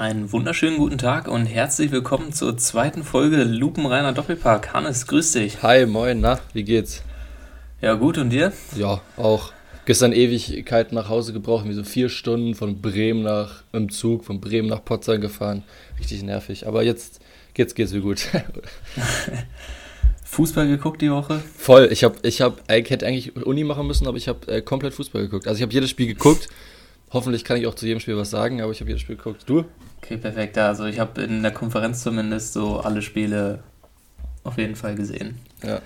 Einen wunderschönen guten Tag und herzlich willkommen zur zweiten Folge Lupenreiner Doppelpark. Hannes, grüß dich. Hi, moin, na, wie geht's? Ja, gut und dir? Ja, auch. Gestern Ewigkeiten nach Hause gebraucht, wie so vier Stunden von Bremen nach, im Zug, von Bremen nach Potsdam gefahren. Richtig nervig. Aber jetzt, jetzt geht's mir gut. Fußball geguckt die Woche? Voll. Ich habe, ich habe, ich hätte eigentlich Uni machen müssen, aber ich habe äh, komplett Fußball geguckt. Also ich habe jedes Spiel geguckt. Hoffentlich kann ich auch zu jedem Spiel was sagen, aber ich habe jedes Spiel geguckt. Du? Okay, perfekt. Also ich habe in der Konferenz zumindest so alle Spiele auf jeden Fall gesehen. Ja.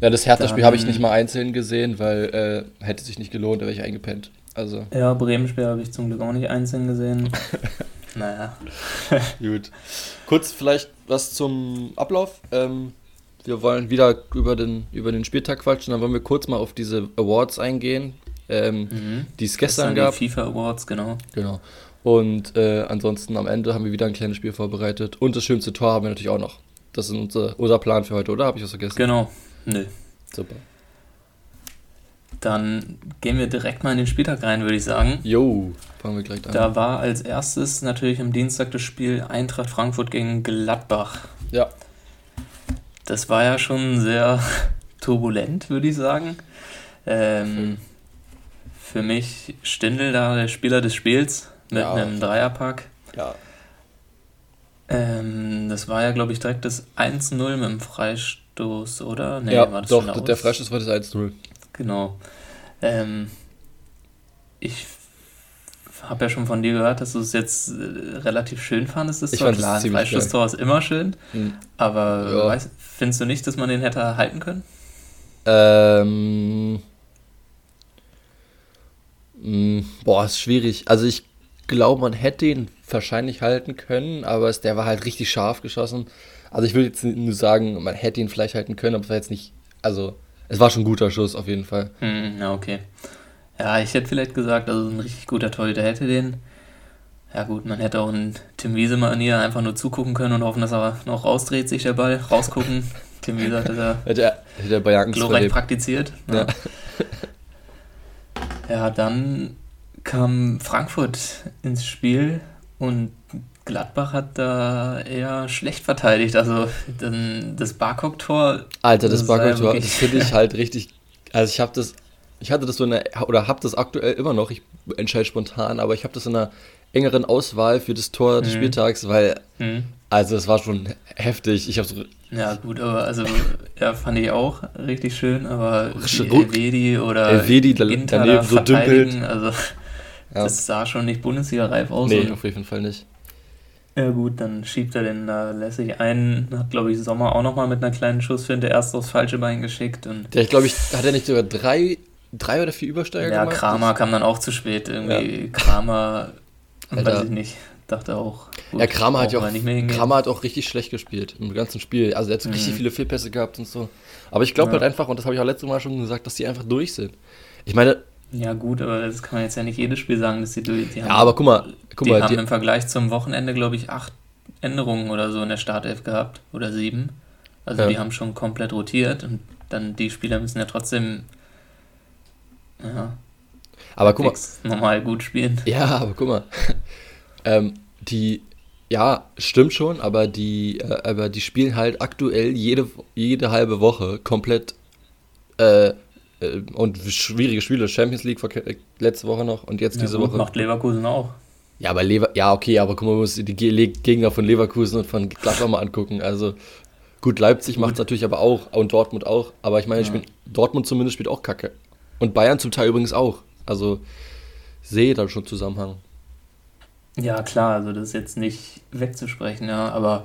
Ja, das Hertha-Spiel habe ich nicht mal einzeln gesehen, weil äh, hätte sich nicht gelohnt, da wäre ich eingepennt. Also. Ja, Bremen-Spiel habe ich zum Glück auch nicht einzeln gesehen. naja. Gut. Kurz vielleicht was zum Ablauf. Ähm, wir wollen wieder über den, über den Spieltag quatschen, dann wollen wir kurz mal auf diese Awards eingehen, ähm, mhm. die es gestern, gestern gab. Die FIFA Awards, genau. Genau. Und äh, ansonsten am Ende haben wir wieder ein kleines Spiel vorbereitet. Und das schönste Tor haben wir natürlich auch noch. Das ist unser, unser Plan für heute, oder? Habe ich was vergessen? Genau. Nö. Super. Dann gehen wir direkt mal in den Spieltag rein, würde ich sagen. Jo, fangen wir gleich an. Da war als erstes natürlich am Dienstag das Spiel Eintracht Frankfurt gegen Gladbach. Ja. Das war ja schon sehr turbulent, würde ich sagen. Ähm, für mich Stindl da der Spieler des Spiels mit ja. einem Dreierpack. Ja. Ähm, das war ja, glaube ich, direkt das 1-0 mit dem Freistoß, oder? Nee, ja, war das doch, der Freistoß war das 1-0. Genau. Ähm, ich habe ja schon von dir gehört, dass du es jetzt äh, relativ schön fandest. Das ich fand klar, ein Freistoßtor ist immer schön. Mhm. Aber ja. weißt, findest du nicht, dass man den hätte halten können? Ähm. Mm, boah, ist schwierig. Also ich glaube, man hätte ihn wahrscheinlich halten können, aber es, der war halt richtig scharf geschossen. Also ich würde jetzt nur sagen, man hätte ihn vielleicht halten können, aber es war jetzt nicht, also es war schon ein guter Schuss auf jeden Fall. Hm, ja, okay. Ja, ich hätte vielleicht gesagt, also ein richtig guter Torhüter hätte den. Ja gut, man hätte auch einen Tim Wiese Manier einfach nur zugucken können und hoffen, dass er noch rausdreht, sich der Ball, rausgucken. Tim Wiese hatte da hätte er, hätte er glorreich praktiziert. Ja. ja, dann kam Frankfurt ins Spiel und Gladbach hat da eher schlecht verteidigt. Also das Barcock-Tor. Alter, das, das Barcock-Tor, das finde ich halt richtig. Also ich habe das, ich hatte das so in der, oder habe das aktuell immer noch. Ich entscheide spontan, aber ich habe das in einer engeren Auswahl für das Tor des mhm. Spieltags, weil mhm. also es war schon heftig. Ich habe so ja gut, aber also ja fand ich auch richtig schön, aber Elvedi oder Elvedi daneben so dümpelt. Also ja. Das sah schon nicht Bundesliga-reif aus. Nee, auf jeden Fall nicht. Ja gut, dann schiebt er den da lässig ein. Hat, glaube ich, Sommer auch nochmal mit einer kleinen Schussfinte erst aufs falsche Bein geschickt. Und Der, ich glaube, ich, hat er nicht sogar drei, drei oder vier Übersteiger ja, gemacht? Ja, Kramer kam dann auch zu spät. Irgendwie ja. Kramer, Alter. weiß ich nicht, dachte auch. Gut, ja, Kramer hat ja auch, Kramer hat auch richtig schlecht gespielt im ganzen Spiel. Also er hat so mhm. richtig viele Fehlpässe gehabt und so. Aber ich glaube ja. halt einfach, und das habe ich auch letztes Mal schon gesagt, dass die einfach durch sind. Ich meine, ja, gut, aber das kann man jetzt ja nicht jedes Spiel sagen, dass sie durch. Die haben, ja, aber guck mal, guck die mal, haben die, im Vergleich zum Wochenende, glaube ich, acht Änderungen oder so in der Startelf gehabt. Oder sieben. Also ja. die haben schon komplett rotiert und dann die Spieler müssen ja trotzdem. Ja. Aber guck mal. Normal gut spielen. Ja, aber guck mal. Ähm, die. Ja, stimmt schon, aber die, äh, aber die spielen halt aktuell jede, jede halbe Woche komplett äh, äh, und schwierige Spiele. Champions League äh, letzte Woche noch und jetzt ja, diese gut, Woche. Macht Leverkusen auch. Ja, aber Lever ja, okay, aber guck mal, man muss die Gegner von Leverkusen und von Gladbach mal angucken. Also gut, Leipzig macht es natürlich aber auch und Dortmund auch. Aber ich meine, ja. Dortmund zumindest spielt auch Kacke. Und Bayern zum Teil übrigens auch. Also sehe da schon Zusammenhang. Ja, klar, also das ist jetzt nicht wegzusprechen, ja, aber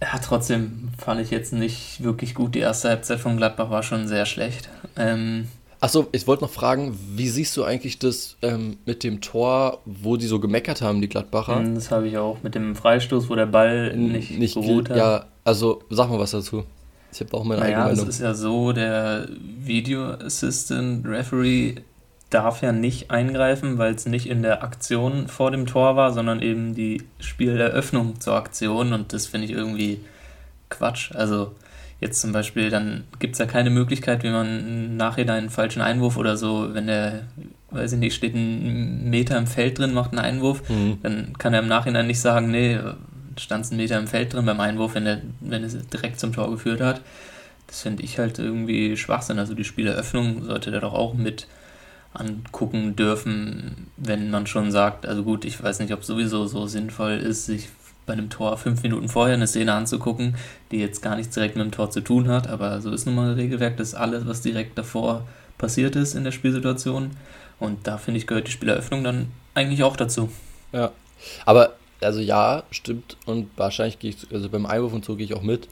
ja, trotzdem fand ich jetzt nicht wirklich gut. Die erste Halbzeit von Gladbach war schon sehr schlecht. Ähm, Achso, ich wollte noch fragen, wie siehst du eigentlich das ähm, mit dem Tor, wo die so gemeckert haben, die Gladbacher? Hm, das habe ich auch mit dem Freistoß, wo der Ball nicht, nicht beruht hat. Ja, also sag mal was dazu. Ich habe auch meine naja, eigene Meinung. Es ist ja so, der Video Assistant Referee darf ja nicht eingreifen, weil es nicht in der Aktion vor dem Tor war, sondern eben die Spieleröffnung zur Aktion und das finde ich irgendwie Quatsch. Also jetzt zum Beispiel, dann gibt es ja keine Möglichkeit, wie man im Nachhinein einen falschen Einwurf oder so, wenn der weiß ich nicht, steht ein Meter im Feld drin, macht einen Einwurf, Mhm. dann kann er im Nachhinein nicht sagen, nee, stand ein Meter im Feld drin beim Einwurf, wenn er, wenn es direkt zum Tor geführt hat. Das finde ich halt irgendwie Schwachsinn. Also die Spieleröffnung sollte der doch auch mit angucken dürfen, wenn man schon sagt, also gut, ich weiß nicht, ob es sowieso so sinnvoll ist, sich bei einem Tor fünf Minuten vorher eine Szene anzugucken, die jetzt gar nichts direkt mit dem Tor zu tun hat, aber so ist nun mal das Regelwerk, dass alles, was direkt davor passiert ist in der Spielsituation und da finde ich, gehört die Spieleröffnung dann eigentlich auch dazu. Ja. Aber, also ja, stimmt. Und wahrscheinlich gehe ich, also beim Einwurf und so gehe ich auch mit.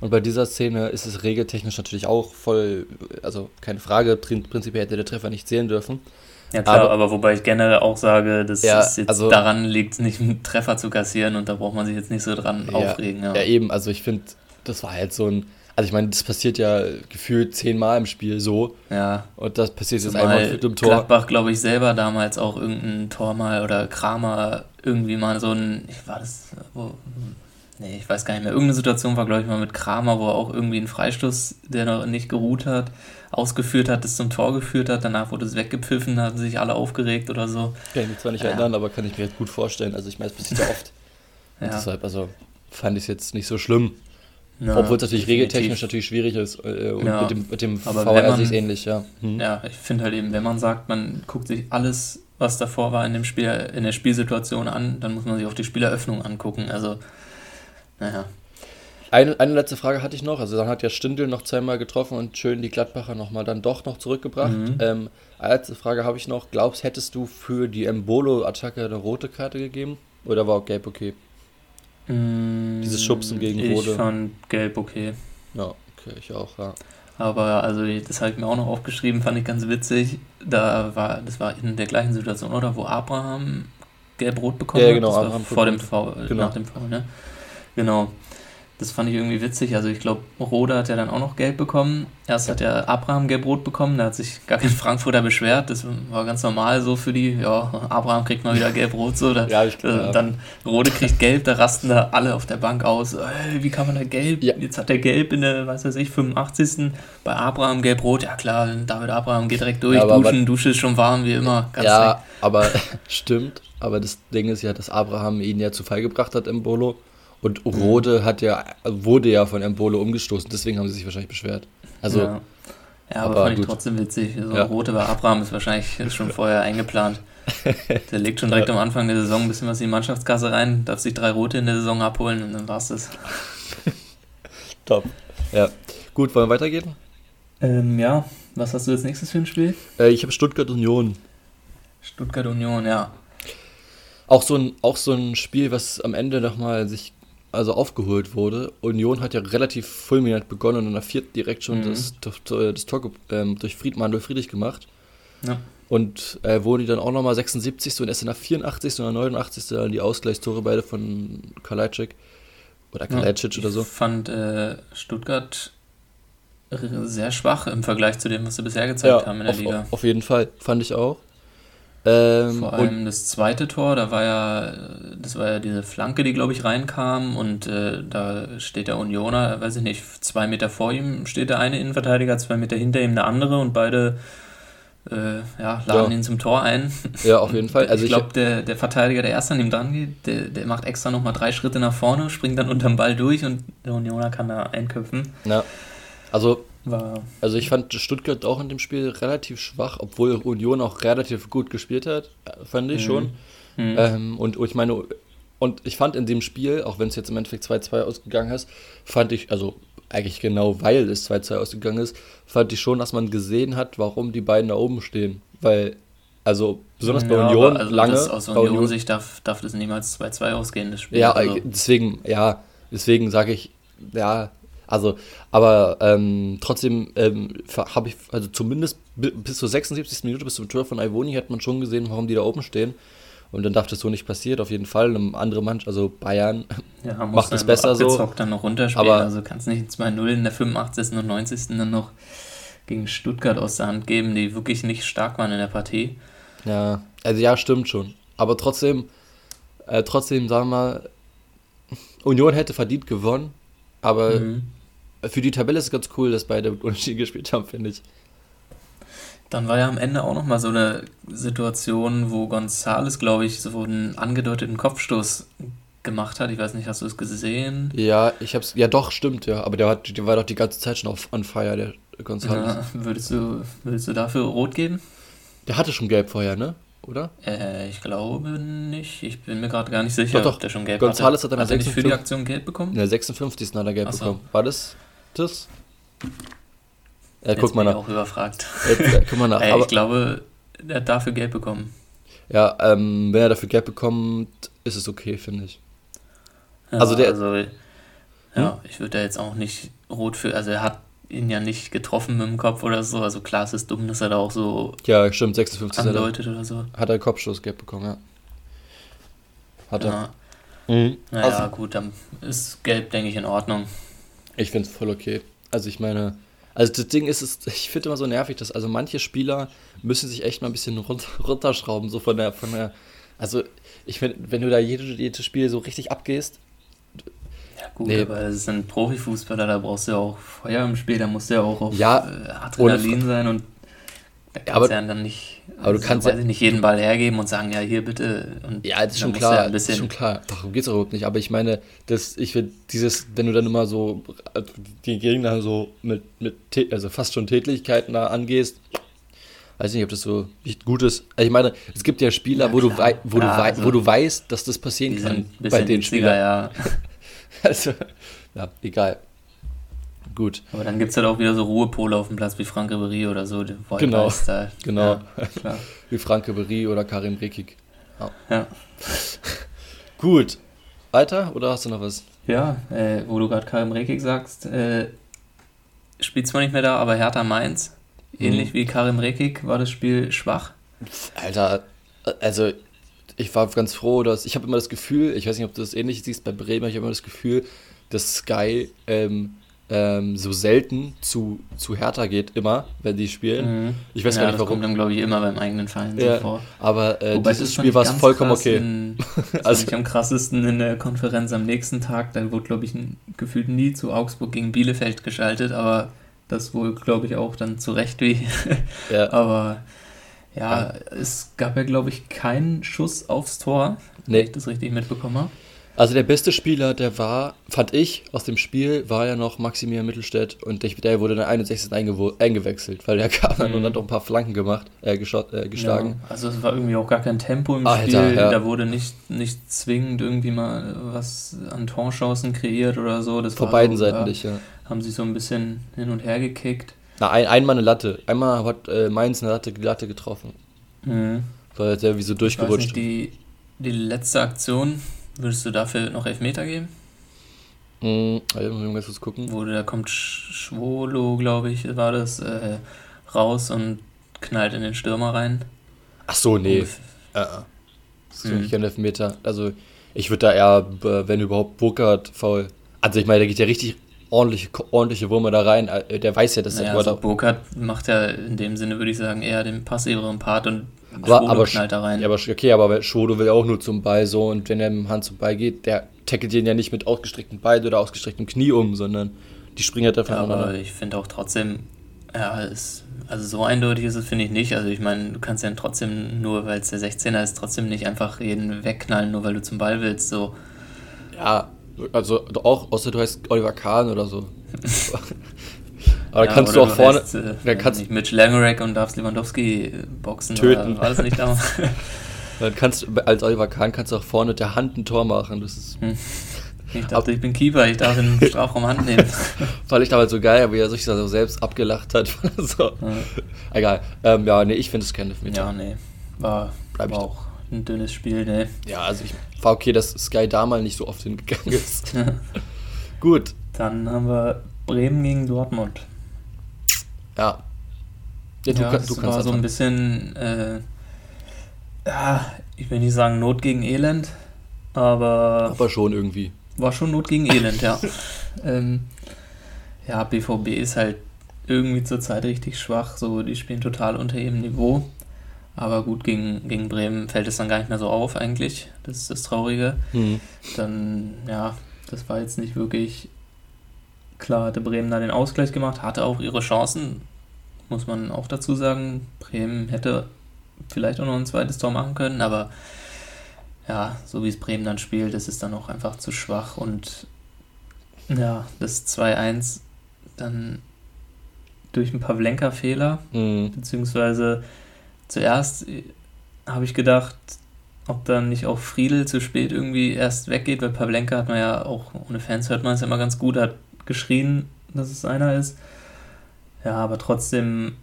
Und bei dieser Szene ist es regeltechnisch natürlich auch voll, also keine Frage, prin- prinzipiell hätte der Treffer nicht zählen dürfen. Ja klar, Aber- aber, wobei ich generell auch sage, dass Ja, es jetzt also- daran liegt, nicht einen Treffer zu kassieren und da braucht man sich jetzt nicht so dran Ja, aufregen. Ja. Ja, eben, also ich finde, das war halt so ein, also ich meine, das passiert ja gefühlt zehnmal im Spiel so. ja. Und das passiert jetzt einmal mit dem Tor. Gladbach, glaube ich, selber damals auch irgendein Tor mal oder Kramer irgendwie mal so ein, ich war das, wo, nee, ich weiß gar nicht mehr, irgendeine Situation war, glaube ich, mal mit Kramer, wo er auch irgendwie einen Freistoß, der noch nicht geruht hat, ausgeführt hat, das zum Tor geführt hat, danach wurde es weggepfiffen, da hatten sich alle aufgeregt oder so. Kann ich mich zwar nicht Ja. erinnern, aber kann ich mir jetzt gut vorstellen. Also ich meine, es passiert ja oft. Ja. deshalb, also fand ich es jetzt nicht so schlimm. Ja, Obwohl es natürlich definitiv. regeltechnisch natürlich schwierig ist. Äh, und Ja. mit dem, mit dem VR wenn man- sehe ich es ähnlich, ja. Hm. Ja, ich finde halt eben, wenn man sagt, man guckt sich alles, was davor war in dem Spiel, in der Spielsituation an, dann muss man sich auch die Spieleröffnung angucken. Also, naja. Eine, eine letzte Frage hatte ich noch. Also dann hat ja Stindl noch zweimal getroffen und schön die Gladbacher nochmal dann doch noch zurückgebracht. Mhm. Ähm, eine letzte Frage habe ich noch. Glaubst, hättest du für die Embolo-Attacke eine rote Karte gegeben? Oder war auch gelb okay? Dieses Schubsen gegen ich Rode. Ich fand gelb okay. Ja, okay, ich auch, ja. Aber also das habe ich mir auch noch aufgeschrieben, fand ich ganz witzig. Da war, das war in der gleichen Situation, oder? Wo Abraham gelb-rot bekommen Ja, hat. genau, Das war Abraham vor dem Foul, genau. nach dem Foul, ne? Genau. Das fand ich irgendwie witzig. Also ich glaube, Rode hat ja dann auch noch gelb bekommen. Erst hat ja Abraham gelb-rot bekommen, da hat sich gar kein Frankfurter beschwert. Das war ganz normal so für die. Ja, Abraham kriegt mal wieder gelb-rot so. Da, Ja, ich- äh. Dann Rode kriegt gelb, da rasten da alle auf der Bank aus. Ey, wie kann man da gelb? Ja. Jetzt hat er gelb in der, weiß weiß ich, 85. Bei Abraham gelb-rot. Ja klar, David Abraham geht direkt durch, Ja, aber- duschen, Dusche ist schon warm wie immer. Ja, aber stimmt. Aber das Ding ist ja, dass Abraham ihn ja zu Fall gebracht hat, Embolo. Und Mhm. Rode hat ja, wurde ja von Embolo umgestoßen, deswegen haben sie sich wahrscheinlich beschwert. Also, ja. ja, aber, aber fand ich gut. trotzdem witzig. So Ja. Rote bei Abraham ist wahrscheinlich ist schon vorher eingeplant. Der legt schon direkt am Anfang der Saison ein bisschen was in die Mannschaftskasse rein, darf sich drei Rote in der Saison abholen und dann war's das. top. Ja. Gut, wollen wir weitergehen? Ähm, ja, was hast du als nächstes für ein Spiel? Äh, ich habe Stuttgart Union. Stuttgart Union, ja. Auch so ein, auch so ein Spiel, was am Ende nochmal sich also aufgeholt wurde. Union hat ja relativ fulminant begonnen und in der vierten direkt schon Mhm. das, das, Tor ähm, durch Fried, Manuel Friedrich gemacht. Ja. Und äh, wurde dann auch nochmal 76. und erst in der 84. oder 89. dann die Ausgleichstore beide von Kalajdzic oder Kalajdzic oder so. Ich fand äh, Stuttgart sehr schwach im Vergleich zu dem, was sie bisher gezeigt haben in der auf, Liga. auf jeden Fall, fand ich auch. Ähm, Vor und, allem das zweite Tor, da war ja, das war ja diese Flanke, die glaube ich reinkam und äh, da steht der Unioner, weiß ich nicht, zwei Meter vor ihm steht der eine Innenverteidiger, zwei Meter hinter ihm der andere und beide äh, ja, laden Ja. ihn zum Tor ein. ja, auf jeden Fall. Also ich ich, glaube, der, der Verteidiger, der erst an ihm dran geht, der, der macht extra nochmal drei Schritte nach vorne, springt dann unterm Ball durch und der Unioner kann da einköpfen. ja, also War, Also ich fand Stuttgart auch in dem Spiel relativ schwach, obwohl Union auch relativ gut gespielt hat, fand ich Mhm. schon. hm, Ähm, und ich meine, und ich fand in dem Spiel, auch wenn es jetzt im Endeffekt 2-2 ausgegangen ist, fand ich, also eigentlich genau weil es 2-2 ausgegangen ist, fand ich schon, dass man gesehen hat, warum die beiden da oben stehen. Weil, also besonders bei Ja, Union aber also lange. Das, aus bei Union-Sicht darf, darf das niemals 2-2 ausgehen, das Spiel. Ja, also, deswegen, ja, deswegen sage ich, ja, also, aber ähm, trotzdem ähm, habe ich, also zumindest bi- bis zur 76. Minute, bis zum Tor von Ivoni, hat man schon gesehen, warum die da oben stehen. Und dann darf das so nicht passieren, auf jeden Fall. Eine andere Mannschaft, also Bayern, ja, macht es besser so. dann noch runterspielen. Aber- also kannst nicht 2-0 in der 85. und 90. dann noch gegen Stuttgart aus der Hand geben, die wirklich nicht stark waren in der Partie. ja, also ja, stimmt schon. Aber trotzdem, äh, trotzdem, sagen wir mal, Union hätte verdient gewonnen, aber Mhm. Für die Tabelle ist es ganz cool, dass beide unentschieden gespielt haben, finde ich. Dann war ja am Ende auch nochmal so eine Situation, wo Gonzales, glaube ich, so einen angedeuteten Kopfstoß gemacht hat. Ich weiß nicht, hast du es gesehen? Ja, ich hab's. Ja, doch, stimmt, ja. Aber der, hat, der war doch die ganze Zeit schon auf on fire, der Gonzales. Ja, würdest, du, würdest du dafür rot geben? Der hatte schon gelb vorher, ne? Oder? Äh, ich glaube nicht. Ich bin mir gerade gar nicht sicher, doch, doch. ob der schon gelb Gonzales hatte. hat er nicht für die Aktion gelb bekommen? In der 56. hat er gelb so. bekommen. War das das? Ja, Jetzt guck mal nach. auch überfragt. Jetzt, äh, guck mal nach. Äh, Aber, ich glaube, er hat dafür gelb bekommen. ja, ähm, wenn er dafür gelb bekommt, ist es okay, finde ich. Ja, Also der- Also, ja, ich würde da jetzt auch nicht rot für. Also, er hat ihn ja nicht getroffen mit dem Kopf oder so. Also, klar, es ist dumm, dass er da auch so Ja, stimmt, 56. Hat er, andeutet oder so. hat er Kopfstoß gelb bekommen, ja. Hat er. Ja, Mhm. naja, Also- gut, dann ist gelb, denke ich, in Ordnung. Ich finde es voll okay. Also ich meine, also das Ding ist, es, ich finde immer so nervig, dass also manche Spieler müssen sich echt mal ein bisschen runter, runterschrauben, so von der, von der, also ich finde, wenn du da jedes, jedes Spiel so richtig abgehst, Ja, gut, Nee. aber es sind Profifußballer, da brauchst du ja auch Feuer im Spiel, da musst du ja auch auf Ja, äh, Adrenalin sein und da kannst aber- ja dann nicht, aber du kannst ja- nicht jeden Ball hergeben und sagen, ja, hier bitte. Und ja, das ist schon klar, ja das ist schon klar, darum geht es überhaupt nicht, aber ich meine, das, ich finde dieses, wenn du dann immer so äh, die Gegner so mit, mit, also fast schon Tätlichkeiten da angehst, weiß nicht, ob das so nicht gut ist. Also ich meine, es gibt ja Spieler, Ja, wo, du wo, klar, du also- wo du weißt, dass das passieren kann bei den Spielern. ja. Also, ja, egal. Gut, Aber dann gibt es halt auch wieder so Ruhepole auf dem Platz wie Frank Ribéry oder so, der Genau, Vollmeister. genau. Ja, wie Franke Berie oder Karim Rekik. Ja, Gut. Weiter oder hast du noch was? ja äh, wo du gerade Karim Rekik sagst, äh, spielt zwar nicht mehr da, aber Hertha Mainz, ähnlich Mhm. wie Karim Rekik, war das Spiel schwach. Alter, also ich war ganz froh, dass ich habe immer das Gefühl, ich weiß nicht, ob du das ähnlich siehst bei Bremen, ich habe immer das Gefühl, dass Sky ähm, ähm, so selten zu, zu Hertha geht, immer, wenn die spielen. Mhm. Ich weiß ja, gar nicht das kommt warum. dann, glaube ich, immer beim eigenen Verein Ja, so vor. Aber äh, Wobei, dieses Spiel war ganz vollkommen okay. In, Also- ich am krassesten in der Konferenz am nächsten Tag. Da wurde, glaube ich, n- gefühlt nie zu Augsburg gegen Bielefeld geschaltet, aber das wohl, glaube ich, auch dann zu Recht wie. Ja, aber ja, es gab ja, glaube ich, keinen Schuss aufs Tor, wenn Nee. ich das richtig mitbekommen habe. Also der beste Spieler, der war, fand ich, aus dem Spiel, war ja noch Maximilian Mittelstädt und der- wurde in der 61. Eingewo eingewechselt, weil der kam dann Mhm. und hat auch ein paar Flanken gemacht, äh, geschot, äh, geschlagen. Ja, also es war irgendwie auch gar kein Tempo im Alter, Spiel. ja. Da wurde nicht, nicht zwingend irgendwie mal was an Torchancen kreiert oder so. Das Vor war beiden so, Seiten nicht, ja. Haben sich so ein bisschen hin und her gekickt. Na, ein, einmal eine Latte. Einmal hat äh, Mainz eine Latte, Latte getroffen. Mhm. War der wie so Ich weiß durchgerutscht. nicht, die, die letzte Aktion, würdest du dafür noch Elfmeter geben? Mhm, also, muss ich mal ganz kurz gucken. Wo da kommt Sch- Schwolo, glaube ich, war das, äh, raus und knallt in den Stürmer rein. Ach so, nee. Äh, äh. Das ist Mhm. kein Elfmeter. Also, ich würde da eher, äh, wenn überhaupt, Burkhardt faul. Also, ich meine, da geht ja richtig ordentliche, ordentliche Würmer da rein. Äh, Der weiß ja, dass Naja, der also Burkhardt macht ja in dem Sinne, würde ich sagen, eher den passiveren Part und Aber, aber, knallt da rein. ja, aber okay, aber Schodo will ja auch nur zum Ball so und wenn er mit dem Hand zum Ball geht, der tackelt den ja nicht mit ausgestrecktem Bein oder ausgestrecktem Knie um, sondern die springen halt einfach Ja, aber ich finde auch trotzdem, ja, es, also so eindeutig ist es, finde ich nicht. Also ich meine, du kannst ja trotzdem, nur weil es der 16er ist, trotzdem nicht einfach jeden wegknallen, nur weil du zum Ball willst. So. Ja, also auch, außer du heißt Oliver Kahn oder so. Aber da Ja, kannst du auch vorne, heißt, äh, da kannst, nicht, Mitch Langerack und darfst Lewandowski boxen. Töten. War das nicht damals? dann kannst du, als Oliver Kahn kannst du auch vorne mit der Hand ein Tor machen. Das ist, ich dachte, ich bin Keeper, ich darf den Strafraum Hand nehmen. fand ich damals so geil, wie er sich da so selbst abgelacht hat. so. Egal. Ähm, ja, nee, ich finde es kein Elfmeter. ja, nee. War, Bleib war auch ein dünnes Spiel, ne. Ja, also ich war okay, dass Sky da mal nicht so oft hingegangen ist. Gut, Dann haben wir Bremen gegen Dortmund. Ja. Ja, du, ja, kann- das du war kannst so ein bisschen, äh, ja, ich will nicht sagen Not gegen Elend, aber Aber schon irgendwie. war schon Not gegen Elend, ja. ähm, ja, BVB ist halt irgendwie zurzeit richtig schwach, so die spielen total unter ihrem Niveau. Aber gut, gegen, gegen Bremen fällt es dann gar nicht mehr so auf eigentlich. Das ist das Traurige. Hm. Dann, ja, das war jetzt nicht wirklich klar, hatte Bremen da den Ausgleich gemacht, hatte auch ihre Chancen. muss man auch dazu sagen. Bremen hätte vielleicht auch noch ein zweites Tor machen können, aber ja, so wie es Bremen dann spielt, ist es dann auch einfach zu schwach und ja, das 2-1 dann durch einen Pavlenka-Fehler, Mhm. beziehungsweise zuerst habe ich gedacht, ob dann nicht auch Friedel zu spät irgendwie erst weggeht, weil Pavlenka hat man ja auch, ohne Fans hört man es ja immer ganz gut, hat geschrien, dass es einer ist. Ja, aber trotzdem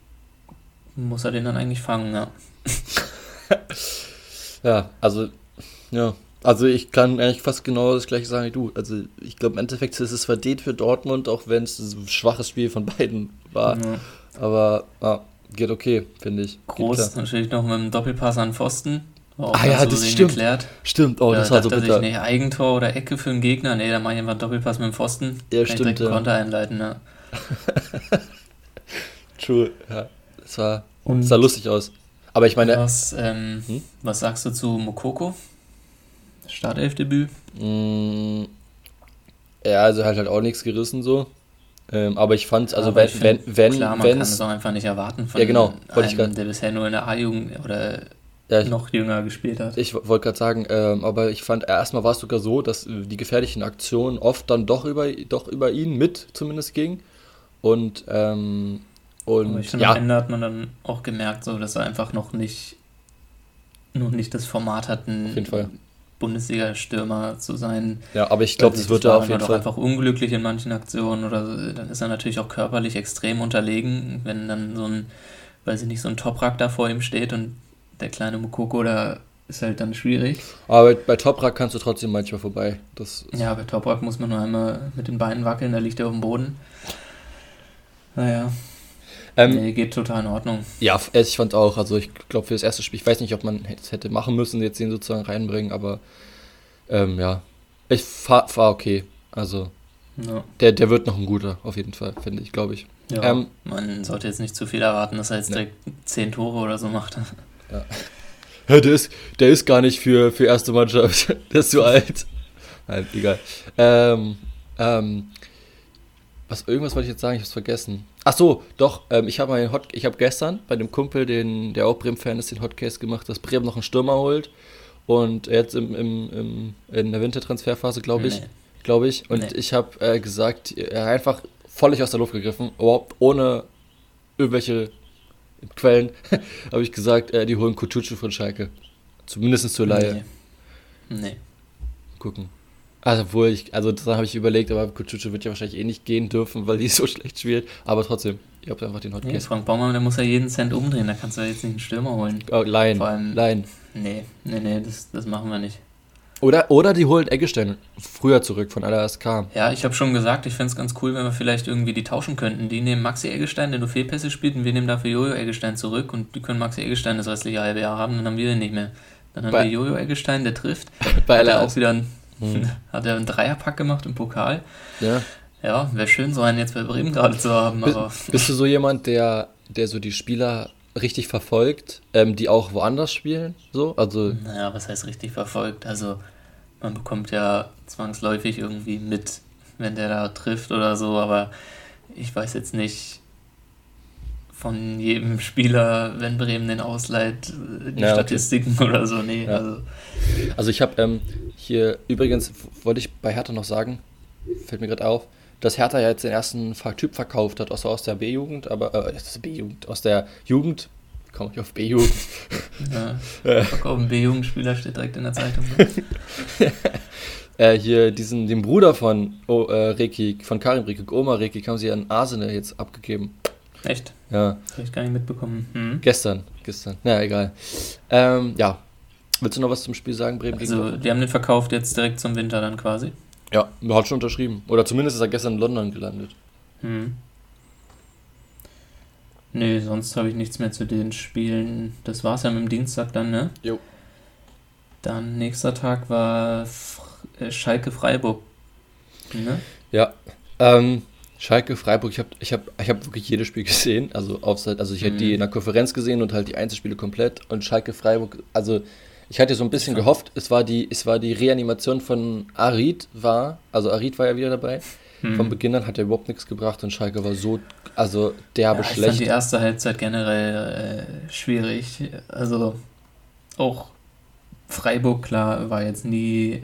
muss er den dann eigentlich fangen, ja. Ja, also, ja. Also ich kann eigentlich fast genau das gleiche sagen wie du. Also ich glaube im Endeffekt ist es verdient für Dortmund, auch wenn es ein schwaches Spiel von beiden war. ja. Aber ja, geht okay, finde ich. Groß natürlich noch mit dem Doppelpass an Pfosten. Ah ja, das stimmt. geklärt. Stimmt, oh, da das war so bitter. sich, nee, Eigentor oder Ecke für einen Gegner. Nee, da mache ich einfach einen Doppelpass mit dem Pfosten. Ja, Kann ich stimmt, direkt einen ja. Konter einleiten, ja. True, ja. Das war, Und das sah lustig aus. Aber ich meine, was, ähm, Hm? was sagst du zu Mokoko? Startelfdebüt? mh, ja, also halt halt auch nichts gerissen so. Ähm, aber ich fand, also Aber wenn, ich wenn, find, wenn, Klar, man wenn kann es auch einfach nicht erwarten von Ja, genau, ich einem, der bisher nur in der A-Jugend oder ja, ich, noch jünger gespielt hat. Ich wollte gerade sagen, ähm, aber ich fand, erstmal war es sogar so, dass äh, die gefährlichen Aktionen oft dann doch über, doch über ihn mit zumindest ging. Und, ähm, Aber und ich finde, ja, am Ende hat man dann auch gemerkt, so, dass er einfach noch nicht, noch nicht das Format hat, ein. Bundesliga-Stürmer zu sein. ja, aber ich glaube, das nicht, wird er auf jeden doch Fall. einfach unglücklich in manchen Aktionen oder so. dann ist er natürlich auch körperlich extrem unterlegen, wenn dann so ein, weiß ich nicht, so ein Toprak da vor ihm steht und der kleine Mukoko, da ist halt dann schwierig. Aber bei Toprak kannst du trotzdem manchmal vorbei. Das Ja, bei Toprak muss man nur einmal mit den Beinen wackeln, da liegt er auf dem Boden. Naja, ähm, nee, geht total in Ordnung. Ja, f- ich fand auch, also ich glaube für das erste Spiel, ich weiß nicht, ob man es hätte machen müssen, jetzt den sozusagen reinbringen, aber ähm, ja, ich war, war okay. Also Ja, der, der wird noch ein guter, auf jeden Fall, finde ich, glaube ich. ja Ähm, man sollte jetzt nicht zu viel erwarten, dass er jetzt Nee. direkt zehn Tore oder so macht. Ja, der ist, der ist gar nicht für, für erste Mannschaft. Der ist zu alt. Nein, egal. Ähm, ähm, was, irgendwas wollte ich jetzt sagen, ich hab's vergessen. Ach so, doch, ähm, ich habe Hot, ich habe gestern bei dem Kumpel, den, der auch Bremen-Fan ist, den Hotcase gemacht, dass Bremen noch einen Stürmer holt. Und jetzt im, im, im, in der Wintertransferphase, glaube ich. Nee. Glaube ich. Und Nee. ich habe äh, gesagt, er hat einfach völlig aus der Luft gegriffen, überhaupt ohne irgendwelche Quellen, habe ich gesagt, äh, die holen Kutucu von Schalke. Zumindest zur Laie. Nee. nee. Gucken. Also, obwohl ich, also da habe ich überlegt, aber Kutucu wird ja wahrscheinlich eh nicht gehen dürfen, weil die so schlecht spielt. Aber trotzdem, ihr habt einfach den Nee, Hotcase. Frank Baumann, der muss ja jeden Cent umdrehen, da kannst du ja jetzt nicht einen Stürmer holen. Oh, Laien. Vor allem- Laien. Nee, nee, nee, das, das machen wir nicht. Oder, oder die holen Eggestein früher zurück von LASK. Ja, ich habe schon gesagt, ich fände es ganz cool, wenn wir vielleicht irgendwie die tauschen könnten. Die nehmen Maxi Eggestein, der nur Fehlpässe spielt, und wir nehmen dafür Jojo Eggestein zurück und die können Maxi Eggestein das restliche halbe Jahr haben, dann haben wir den nicht mehr. Dann haben Bei- wir Jojo Eggestein, der trifft. Bei hat er auch wieder einen, Hm. hat er einen Dreierpack gemacht im Pokal. Ja. Ja, wäre schön, so einen jetzt bei Bremen gerade zu haben, Bi- aber Bist du so jemand, der, der so die Spieler richtig verfolgt, ähm, die auch woanders spielen? So? Also, naja, was heißt richtig verfolgt? Also man bekommt ja zwangsläufig irgendwie mit, wenn der da trifft oder so, aber ich weiß jetzt nicht von jedem Spieler, wenn Bremen den ausleiht, äh, die Ja, okay. Statistiken oder so. Nee, Ja. also also ich habe ähm, hier, übrigens wollte ich bei Hertha noch sagen, fällt mir gerade auf, dass Hertha ja jetzt den ersten Typ verkauft hat, aus, aus der B-Jugend, aber, äh, aus der B-Jugend, aus der Jugend, komme ich auf B-Jugend? ja, verkaufen B-Jugendspieler steht direkt in der Zeitung. äh, hier diesen, den Bruder von oh, äh, Reki, von Karim Reki, Oma Reki, haben sie an Arsenal jetzt abgegeben. Echt? Ja, Das habe ich gar nicht mitbekommen. Hm. gestern, gestern, ja, egal. Ähm, ja, willst du noch was zum Spiel sagen, Bremen Also die haben den verkauft jetzt direkt zum Winter dann quasi. Ja, er hat schon unterschrieben. Oder zumindest ist er gestern in London gelandet. Hm. Nee, sonst habe ich nichts mehr zu den Spielen. Das war's ja mit dem Dienstag dann, ne? Jo. Dann nächster Tag war äh, Schalke Freiburg. Ne? Ja. Ähm, Schalke, Freiburg, ich habe ich hab, ich hab wirklich jedes Spiel gesehen. Also, Offside, also ich hätte Mhm. die in der Konferenz gesehen und halt die Einzelspiele komplett. Und Schalke, Freiburg, also ich hatte so ein bisschen gehofft, es war die, es war die Reanimation von Arid, war, also Arid war ja wieder dabei. Hm. Von Beginn an hat er überhaupt nichts gebracht und Schalke war so, also derbe ja, ich schlecht. Fand die erste Halbzeit generell äh, schwierig. Also auch Freiburg, klar, war jetzt nie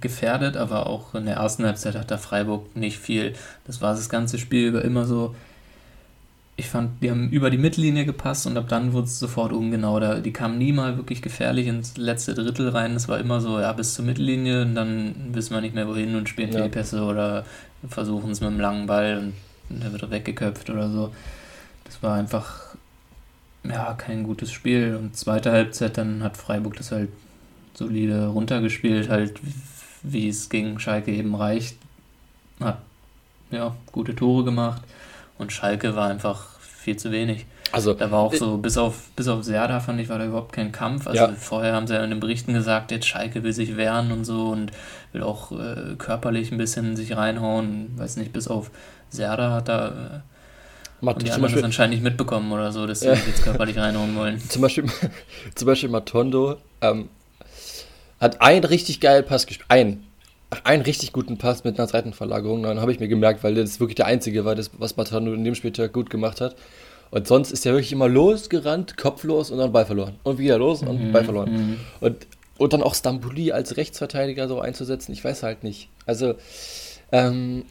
gefährdet, aber auch in der ersten Halbzeit hat da Freiburg nicht viel. Das war das ganze Spiel über immer so. Ich fand, die haben über die Mittellinie gepasst und ab dann wurde es sofort ungenau. Da, die kamen nie mal wirklich gefährlich ins letzte Drittel rein. Es war immer so, ja, bis zur Mittellinie und dann wissen wir nicht mehr wohin und spielen ja. Pässe oder versuchen es mit einem langen Ball und der wird weggeköpft oder so. Das war einfach, ja, kein gutes Spiel. Und zweite Halbzeit, dann hat Freiburg das halt solide runtergespielt, halt wie es gegen Schalke eben reicht. Hat ja gute Tore gemacht und Schalke war einfach viel zu wenig. Also, da war auch so, bis auf, bis auf Serda fand ich, war da überhaupt kein Kampf. Also ja. vorher haben sie ja in den Berichten gesagt, jetzt Schalke will sich wehren und so und will auch äh, körperlich ein bisschen sich reinhauen. Weiß nicht, bis auf Serda hat da äh, Mat die anderen das anscheinend nicht mitbekommen oder so, dass sie sich jetzt körperlich reinhauen wollen. Zum Beispiel, zum Beispiel Matondo ähm, hat einen richtig geilen Pass gespielt. Einen. Einen richtig guten Pass mit einer Seitenverlagerung. Dann habe ich mir gemerkt, weil das wirklich der einzige war, das, was Matano in dem Spieltag gut gemacht hat. Und sonst ist er wirklich immer losgerannt, kopflos und dann Ball verloren. Und wieder los und mhm. Ball verloren. Mhm. Und, und dann auch Stambuli als Rechtsverteidiger so einzusetzen, ich weiß halt nicht. Also, ähm,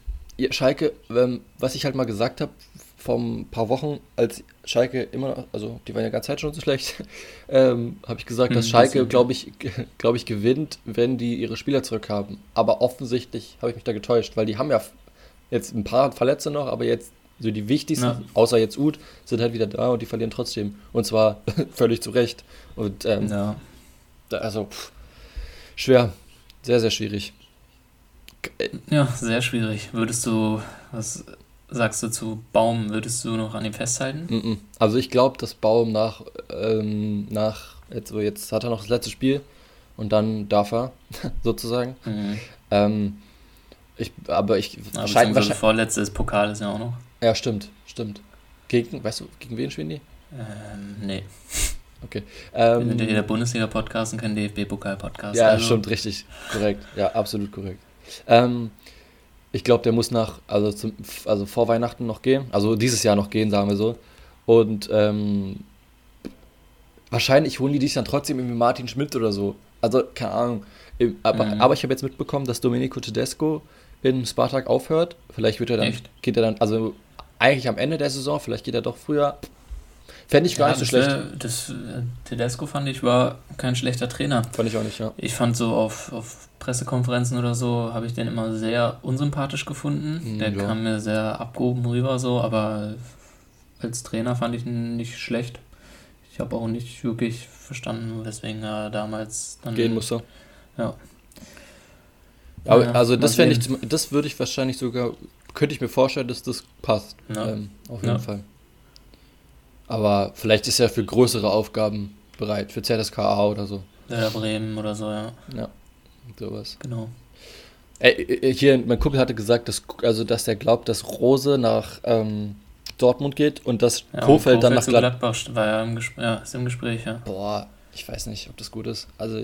Schalke, ähm, was ich halt mal gesagt habe, vor ein paar Wochen, als Schalke immer noch, also die waren ja ganz Zeit schon so schlecht, ähm, habe ich gesagt, dass hm, Schalke, glaube ich, glaube ich, gewinnt, wenn die ihre Spieler zurückhaben. Aber offensichtlich habe ich mich da getäuscht, weil die haben ja jetzt ein paar Verletzte noch, aber jetzt so die wichtigsten, ja. außer jetzt Uth, sind halt wieder da und die verlieren trotzdem. Und zwar völlig zu Recht. Und ähm, ja. da, also pff, schwer, sehr, sehr schwierig. Ja, sehr schwierig. Würdest du was sagst du zu Baum, würdest du noch an ihm festhalten? Also ich glaube, dass Baum nach, ähm, nach jetzt, jetzt hat er noch das letzte Spiel und dann darf er, sozusagen. Mhm. Ähm, ich, aber ich aber scheint wahrscheinlich. Vorletztes Pokal ist ja auch noch. Ja, stimmt, stimmt. Gegen, weißt du, gegen wen spielen die? Ähm, nee. Okay. Ähm, Wir sind ja hier der Bundesliga-Podcast und kein DFB-Pokal-Podcast. Ja, also. stimmt, richtig. Korrekt. Ja, absolut korrekt. Ähm, ich glaube, der muss nach, also, zum, also vor Weihnachten noch gehen. Also dieses Jahr noch gehen, sagen wir so. Und ähm, wahrscheinlich holen die dich dann trotzdem irgendwie Martin Schmidt oder so. Also, keine Ahnung. Aber, mhm. aber ich habe jetzt mitbekommen, dass Domenico Tedesco in Spartak aufhört. Vielleicht wird er dann, Echt? geht er dann, also eigentlich am Ende der Saison, vielleicht geht er doch früher. Fände ich gar ja, nicht so schlecht. Das, äh, Tedesco fand ich war kein schlechter Trainer. Fand ich auch nicht, ja. Ich fand so auf, auf Pressekonferenzen oder so habe ich den immer sehr unsympathisch gefunden. Mhm, der ja. kam mir sehr abgehoben rüber so, aber als Trainer fand ich ihn nicht schlecht. Ich habe auch nicht wirklich verstanden, weswegen er damals dann gehen musste. Ja. Aber ja, also das fände ich, das würde ich wahrscheinlich sogar, könnte ich mir vorstellen, dass das passt. Ja. Ähm, auf jeden Fall. Aber vielleicht ist er für größere Aufgaben bereit, für ZSKA oder so. Ja, Bremen oder so, ja. Ja, sowas. Genau. Ey, hier, mein Kumpel hatte gesagt, dass, also, dass er glaubt, dass Rose nach ähm, Dortmund geht und dass ja, Kofeld, und dann nach Glad Gladbach war ja, im Gespräch, ja, ist im Gespräch, ja. Boah, ich weiß nicht, ob das gut ist. Also,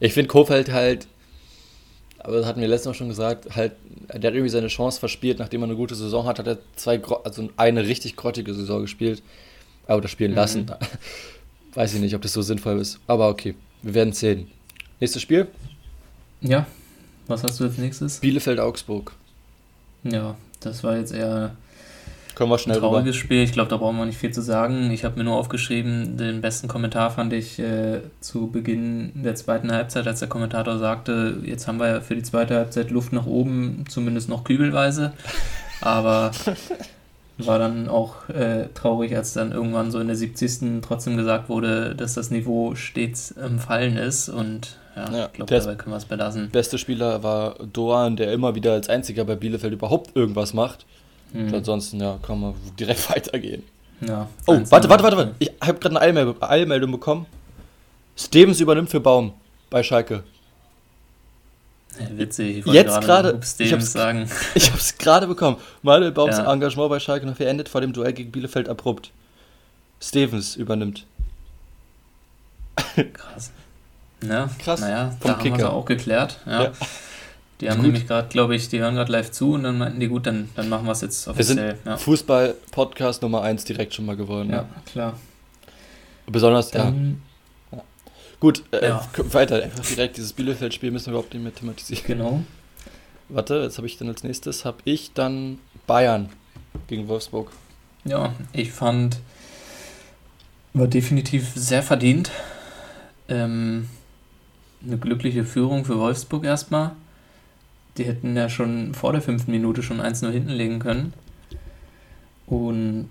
ich finde Kofeld halt aber das hatten wir letztes Mal schon gesagt, halt, der hat irgendwie seine Chance verspielt, nachdem er eine gute Saison hat, hat er zwei, also eine richtig grottige Saison gespielt, oder spielen mhm. lassen. Weiß ich nicht, ob das so sinnvoll ist, aber okay, wir werden sehen. Nächstes Spiel? Ja, was hast du als nächstes? Bielefeld-Augsburg. Ja, das war jetzt eher Kommen wir schnell Ein trauriges rüber. Spiel, ich glaube, da brauchen wir nicht viel zu sagen. Ich habe mir nur aufgeschrieben, den besten Kommentar fand ich äh, zu Beginn der zweiten Halbzeit, als der Kommentator sagte, jetzt haben wir ja für die zweite Halbzeit Luft nach oben, zumindest noch kübelweise. Aber war dann auch äh, traurig, als dann irgendwann so in der 70. trotzdem gesagt wurde, dass das Niveau stets im Fallen ist. Und ja, ja ich glaube, dabei können wir es belassen. Beste Spieler war Doan, der immer wieder als einziger bei Bielefeld überhaupt irgendwas macht. Mhm. ansonsten, ja, kann man direkt weitergehen. Ja, oh, warte, warte, warte, warte. Ich habe gerade eine Eilmeldung, Eilmeldung bekommen. Stevens übernimmt für Baum bei Schalke. Witzig, ich Jetzt gerade. Ich habe sagen. Ich habe es gerade bekommen. Manuel Baums ja. Engagement bei Schalke noch beendet vor dem Duell gegen Bielefeld abrupt. Stevens übernimmt. Krass. Ja, Krass. Naja, Vom da Kicker. haben wir auch geklärt. Ja. ja. Die haben gut. nämlich gerade, glaube ich, die hören gerade live zu und dann meinten die, gut, dann, dann machen wir es jetzt offiziell. Wir sind ja. Fußball-Podcast Nummer 1 direkt schon mal geworden. Ja, klar. Besonders, dann, ja. Gut, äh, ja. weiter. Einfach direkt dieses Bielefeld-Spiel müssen wir überhaupt nicht mehr thematisieren. Genau. Warte, jetzt habe ich dann als nächstes, habe ich dann Bayern gegen Wolfsburg. Ja, ich fand, war definitiv sehr verdient. Ähm, eine glückliche Führung für Wolfsburg erstmal. Die hätten ja schon vor der fünften Minute schon 1-0 hinten legen können. Und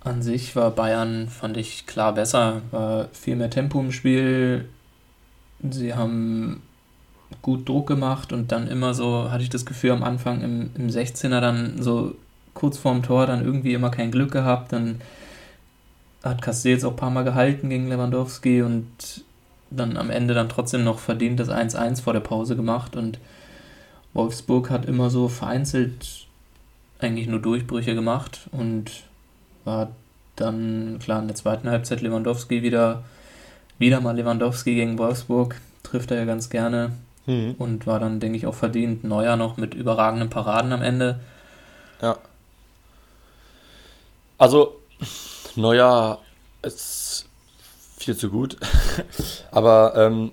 an sich war Bayern, fand ich klar besser. War viel mehr Tempo im Spiel. Sie haben gut Druck gemacht und dann immer so, hatte ich das Gefühl, am Anfang im, im 16er dann so kurz vorm Tor dann irgendwie immer kein Glück gehabt. Dann hat Castells auch ein paar Mal gehalten gegen Lewandowski und dann am Ende dann trotzdem noch verdient das 1-1 vor der Pause gemacht und Wolfsburg hat immer so vereinzelt eigentlich nur Durchbrüche gemacht und war dann klar in der zweiten Halbzeit Lewandowski wieder wieder mal Lewandowski gegen Wolfsburg trifft er ja ganz gerne mhm. und war dann denke ich auch verdient Neuer noch mit überragenden Paraden am Ende ja also Neuer ist viel zu gut. aber ähm,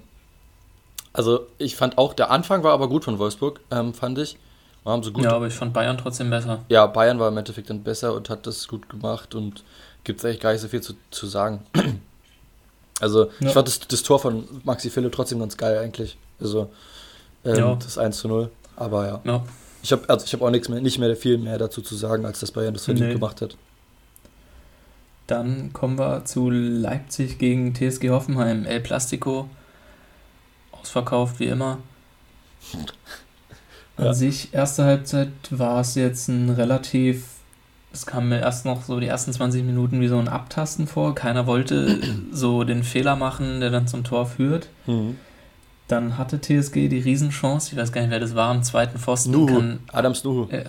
also ich fand auch, der Anfang war aber gut von Wolfsburg, ähm, fand ich. Haben sie gut. Ja, aber ich fand Bayern trotzdem besser. Ja, Bayern war im Endeffekt dann besser und hat das gut gemacht und gibt es eigentlich gar nicht so viel zu, zu sagen. also ja. ich fand das, das Tor von Maxi Philipp trotzdem ganz geil eigentlich. Also ähm, ja. das 1 zu 0. Aber ja. ja. Ich habe also hab auch nichts mehr, nicht mehr viel mehr dazu zu sagen, als dass Bayern das verdient nee. gemacht hat. Dann kommen wir zu Leipzig gegen TSG Hoffenheim. El Plastico. Ausverkauft wie immer. An ja. sich, erste Halbzeit war es jetzt ein relativ. Es kam mir erst noch so die ersten 20 Minuten wie so ein Abtasten vor. Keiner wollte so den Fehler machen, der dann zum Tor führt. Mhm. Dann hatte TSG die Riesenchance. Ich weiß gar nicht, wer das war. Am zweiten Pfosten. Nuhu. Kann, Adams Nuhu. Äh,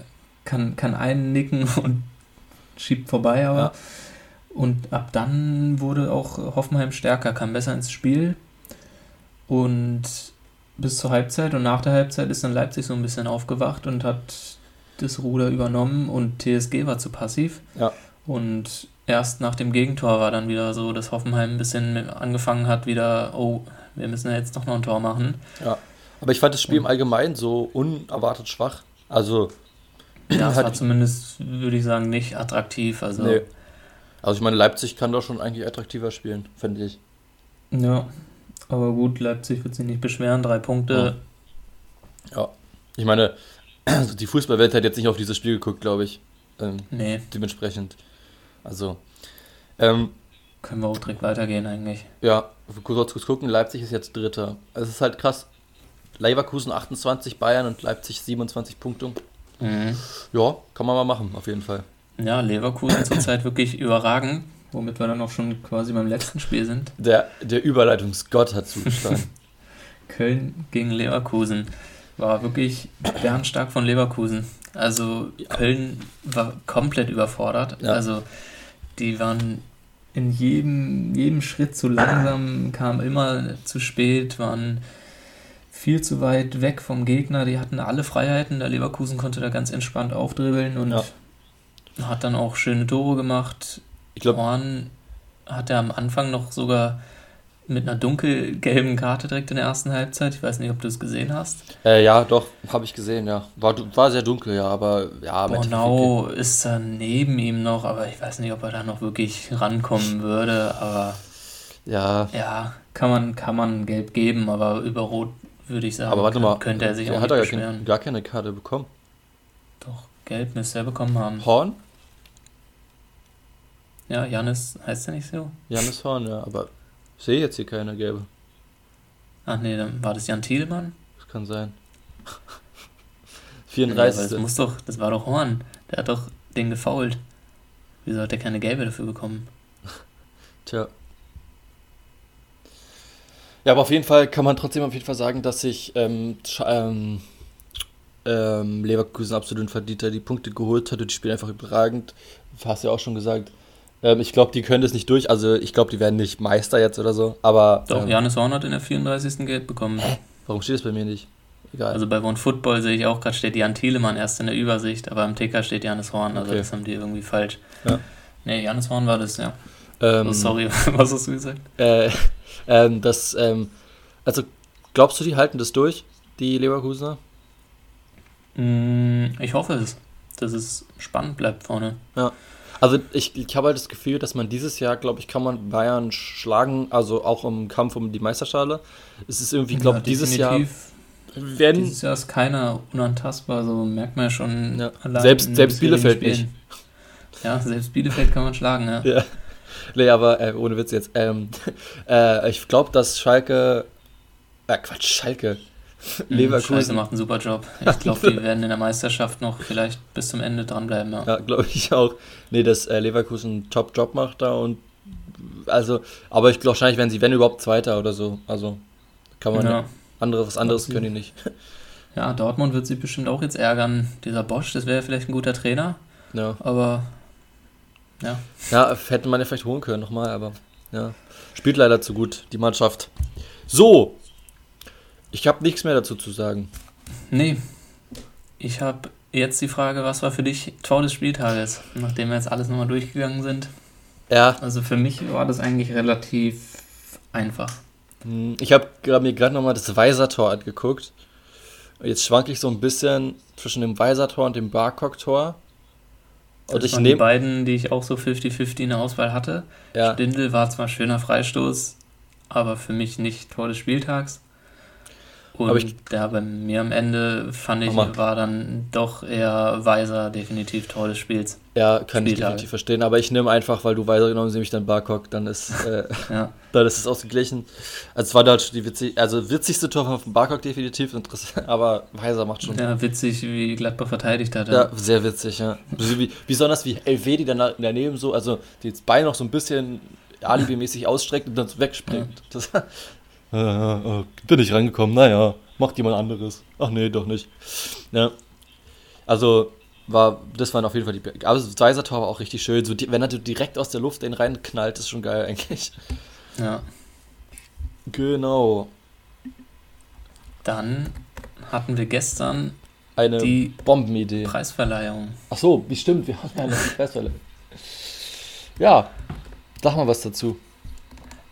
kann, kann einen nicken und schiebt vorbei, aber. Ja und ab dann wurde auch Hoffenheim stärker, kam besser ins Spiel. Und bis zur Halbzeit und nach der Halbzeit ist dann Leipzig so ein bisschen aufgewacht und hat das Ruder übernommen und TSG war zu passiv. Ja. Und erst nach dem Gegentor war dann wieder so, dass Hoffenheim ein bisschen angefangen hat, wieder, oh, wir müssen ja jetzt doch noch ein Tor machen. Ja. Aber ich fand das Spiel im Allgemeinen so unerwartet schwach. Also. Ja, es war zumindest, würde ich sagen, nicht attraktiv. Also. Nee. Also ich meine, Leipzig kann doch schon eigentlich attraktiver spielen, finde ich. Ja, aber gut, Leipzig wird sich nicht beschweren, drei Punkte. Ja, ja. ich meine, also die Fußballwelt hat jetzt nicht auf dieses Spiel geguckt, glaube ich. Ähm, nee. Dementsprechend. Also. Ähm, Können wir auch direkt weitergehen eigentlich. Ja, kurz, kurz gucken, Leipzig ist jetzt Dritter. Also es ist halt krass. Leverkusen 28, Bayern und Leipzig 27 Punkte. Mhm. Ja, kann man mal machen, auf jeden Fall. Ja, Leverkusen zurzeit wirklich überragend, womit wir dann auch schon quasi beim letzten Spiel sind. Der, der Überleitungsgott hat zugeschlagen. Köln gegen Leverkusen war wirklich bernstark von Leverkusen. Also Köln war komplett überfordert. Ja. Also die waren in jedem, jedem Schritt zu langsam, kamen immer zu spät, waren viel zu weit weg vom Gegner. Die hatten alle Freiheiten. Der Leverkusen konnte da ganz entspannt aufdribbeln und ja. Hat dann auch schöne Tore gemacht. Ich glaube, Horn hat er am Anfang noch sogar mit einer dunkelgelben Karte direkt in der ersten Halbzeit. Ich weiß nicht, ob du es gesehen hast. Äh, ja, doch, habe ich gesehen, ja. War, war sehr dunkel, ja, aber ja. Bornau ist da neben ihm noch, aber ich weiß nicht, ob er da noch wirklich rankommen würde, aber. Ja. Ja, kann man, kann man gelb geben, aber über Rot würde ich sagen, aber warte mal, könnte er sich auch hat er beschweren. gar keine Karte bekommen. Doch, gelb müsste er bekommen haben. Horn? Ja, Janis heißt er nicht so? Janis Horn, ja, aber ich sehe jetzt hier keine gelbe. Ach nee, dann war das Jan Thielmann? Das kann sein. 34. Ja, das muss doch, das war doch Horn. Der hat doch den gefault. Wieso hat der keine gelbe dafür bekommen? Tja. Ja, aber auf jeden Fall kann man trotzdem auf jeden Fall sagen, dass sich ähm, ähm, ähm, Leverkusen absolut verdienter die Punkte geholt hat und die spielen einfach überragend. Hast ja auch schon gesagt. Ähm, ich glaube, die können das nicht durch. Also ich glaube, die werden nicht Meister jetzt oder so. Aber doch, ähm, Janis Horn hat in der 34. Geld bekommen. Warum steht das bei mir nicht? egal. Also bei One Football sehe ich auch gerade, steht Jan Thielemann erst in der Übersicht, aber im Ticker steht Janis Horn, also okay. das haben die irgendwie falsch. Ja. Nee, Janis Horn war das, ja. Ähm, oh, sorry, was hast du gesagt? Äh, ähm, das, ähm, also glaubst du, die halten das durch, die Leverkusener? Mm, ich hoffe es, dass es spannend bleibt vorne. Ja. Also ich, ich habe halt das Gefühl, dass man dieses Jahr, glaube ich, kann man Bayern schlagen, also auch im Kampf um die Meisterschale. Es ist irgendwie, glaube ich, ja, dieses Jahr. Wenn, dieses Jahr ist keiner unantastbar, so merkt man ja schon. Ja. Selbst, selbst Bielefeld nicht. Ja, selbst Bielefeld kann man schlagen, ja. ja. Nee, aber äh, ohne Witz jetzt. Ähm, äh, ich glaube, dass Schalke. Äh, Quatsch, Schalke. Mhm, Leverkusen. Schalke macht einen super Job. Ich glaube, die werden in der Meisterschaft noch vielleicht bis zum Ende dranbleiben. Ja, ja glaube ich auch. Nee, dass äh, Leverkusen einen Top-Job macht da und. Also, aber ich glaube, wahrscheinlich werden sie, wenn überhaupt, Zweiter oder so. Also, kann man. Ja. Andere, was anderes können die nicht. Ja, Dortmund wird sie bestimmt auch jetzt ärgern. Dieser Bosch, das wäre vielleicht ein guter Trainer. Ja. Aber ja. Ja, hätte man ja vielleicht holen können nochmal, aber ja. Spielt leider zu gut, die Mannschaft. So. Ich habe nichts mehr dazu zu sagen. Nee. Ich habe jetzt die Frage, was war für dich Tor des Spieltages, nachdem wir jetzt alles nochmal durchgegangen sind? Ja. Also für mich war das eigentlich relativ einfach. Hm, ich habe mir gerade nochmal das Weiser-Tor angeguckt. Jetzt schwanke ich so ein bisschen zwischen dem Weiser-Tor und dem Barcock-Tor. Und das ich waren die beiden, die ich auch so 50-50 in der Auswahl hatte. Ja. Stindl war zwar schöner Freistoß, aber für mich nicht Tor des Spieltags. Und aber ich, ja, bei mir am Ende fand ich, war dann doch eher Weiser definitiv Tor des Spiels. Ja, kann ich definitiv verstehen, aber ich nehme einfach, weil du Weiser genommen hast, nämlich dann Barcock, dann ist, äh, ja. dann ist es ausgeglichen. Also es war dort die witzig, also witzigste Tor von Barcock definitiv, aber Weiser macht schon. Ja, witzig, wie Gladbach verteidigt hat. Ja, sehr witzig, ja. Wie, besonders wie LW, die dann daneben so, also die Bein noch so ein bisschen alibimäßig ausstreckt und dann wegspringt. Ja. Das, äh, äh, bin nicht reingekommen, naja, macht jemand anderes. Ach nee, doch nicht. Ja. Also, war, das waren auf jeden Fall die. Aber das Weiser-Tor war auch richtig schön. So, wenn er direkt aus der Luft den reinknallt, ist schon geil eigentlich. Ja. Genau. Dann hatten wir gestern eine die Bombenidee. Preisverleihung. Ach so, wie stimmt, wir hatten eine Preisverleihung. Ja, sag mal was dazu.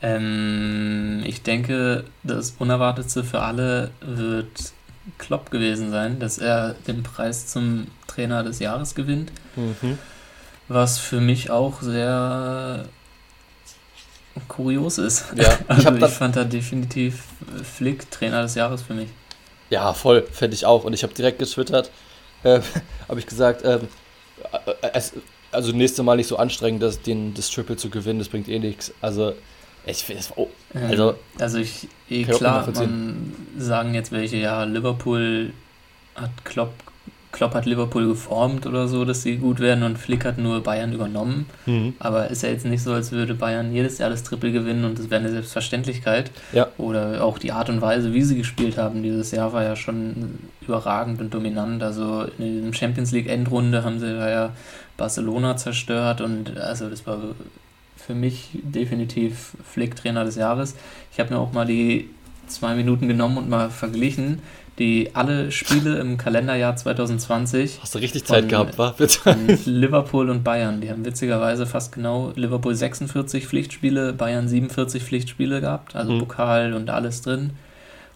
Ähm, ich denke, das Unerwartetste für alle wird Klopp gewesen sein, dass er den Preis zum Trainer des Jahres gewinnt. Mhm. Was für mich auch sehr kurios ist. Ja, also ich, ich fand da definitiv Flick Trainer des Jahres für mich. Ja, voll, fände ich auch. Und ich habe direkt getwittert, äh, habe ich gesagt, ähm, äh, es, also nächste Mal nicht so anstrengend, das, den, das Triple zu gewinnen, das bringt eh nichts. Also ich oh, also, also ich, eh klar, man sagen jetzt welche, ja, Liverpool hat Klopp, Klopp hat Liverpool geformt oder so, dass sie gut werden und Flick hat nur Bayern übernommen. Mhm. Aber ist ja jetzt nicht so, als würde Bayern jedes Jahr das Triple gewinnen und das wäre eine Selbstverständlichkeit. Ja. Oder auch die Art und Weise, wie sie gespielt haben dieses Jahr, war ja schon überragend und dominant. Also in der Champions League Endrunde haben sie da ja Barcelona zerstört und also das war für mich definitiv Flick Trainer des Jahres. Ich habe mir auch mal die zwei Minuten genommen und mal verglichen, die alle Spiele im Kalenderjahr 2020. Hast du richtig Zeit gehabt, war? Liverpool und Bayern. Die haben witzigerweise fast genau Liverpool 46 Pflichtspiele, Bayern 47 Pflichtspiele gehabt, also mhm. Pokal und alles drin.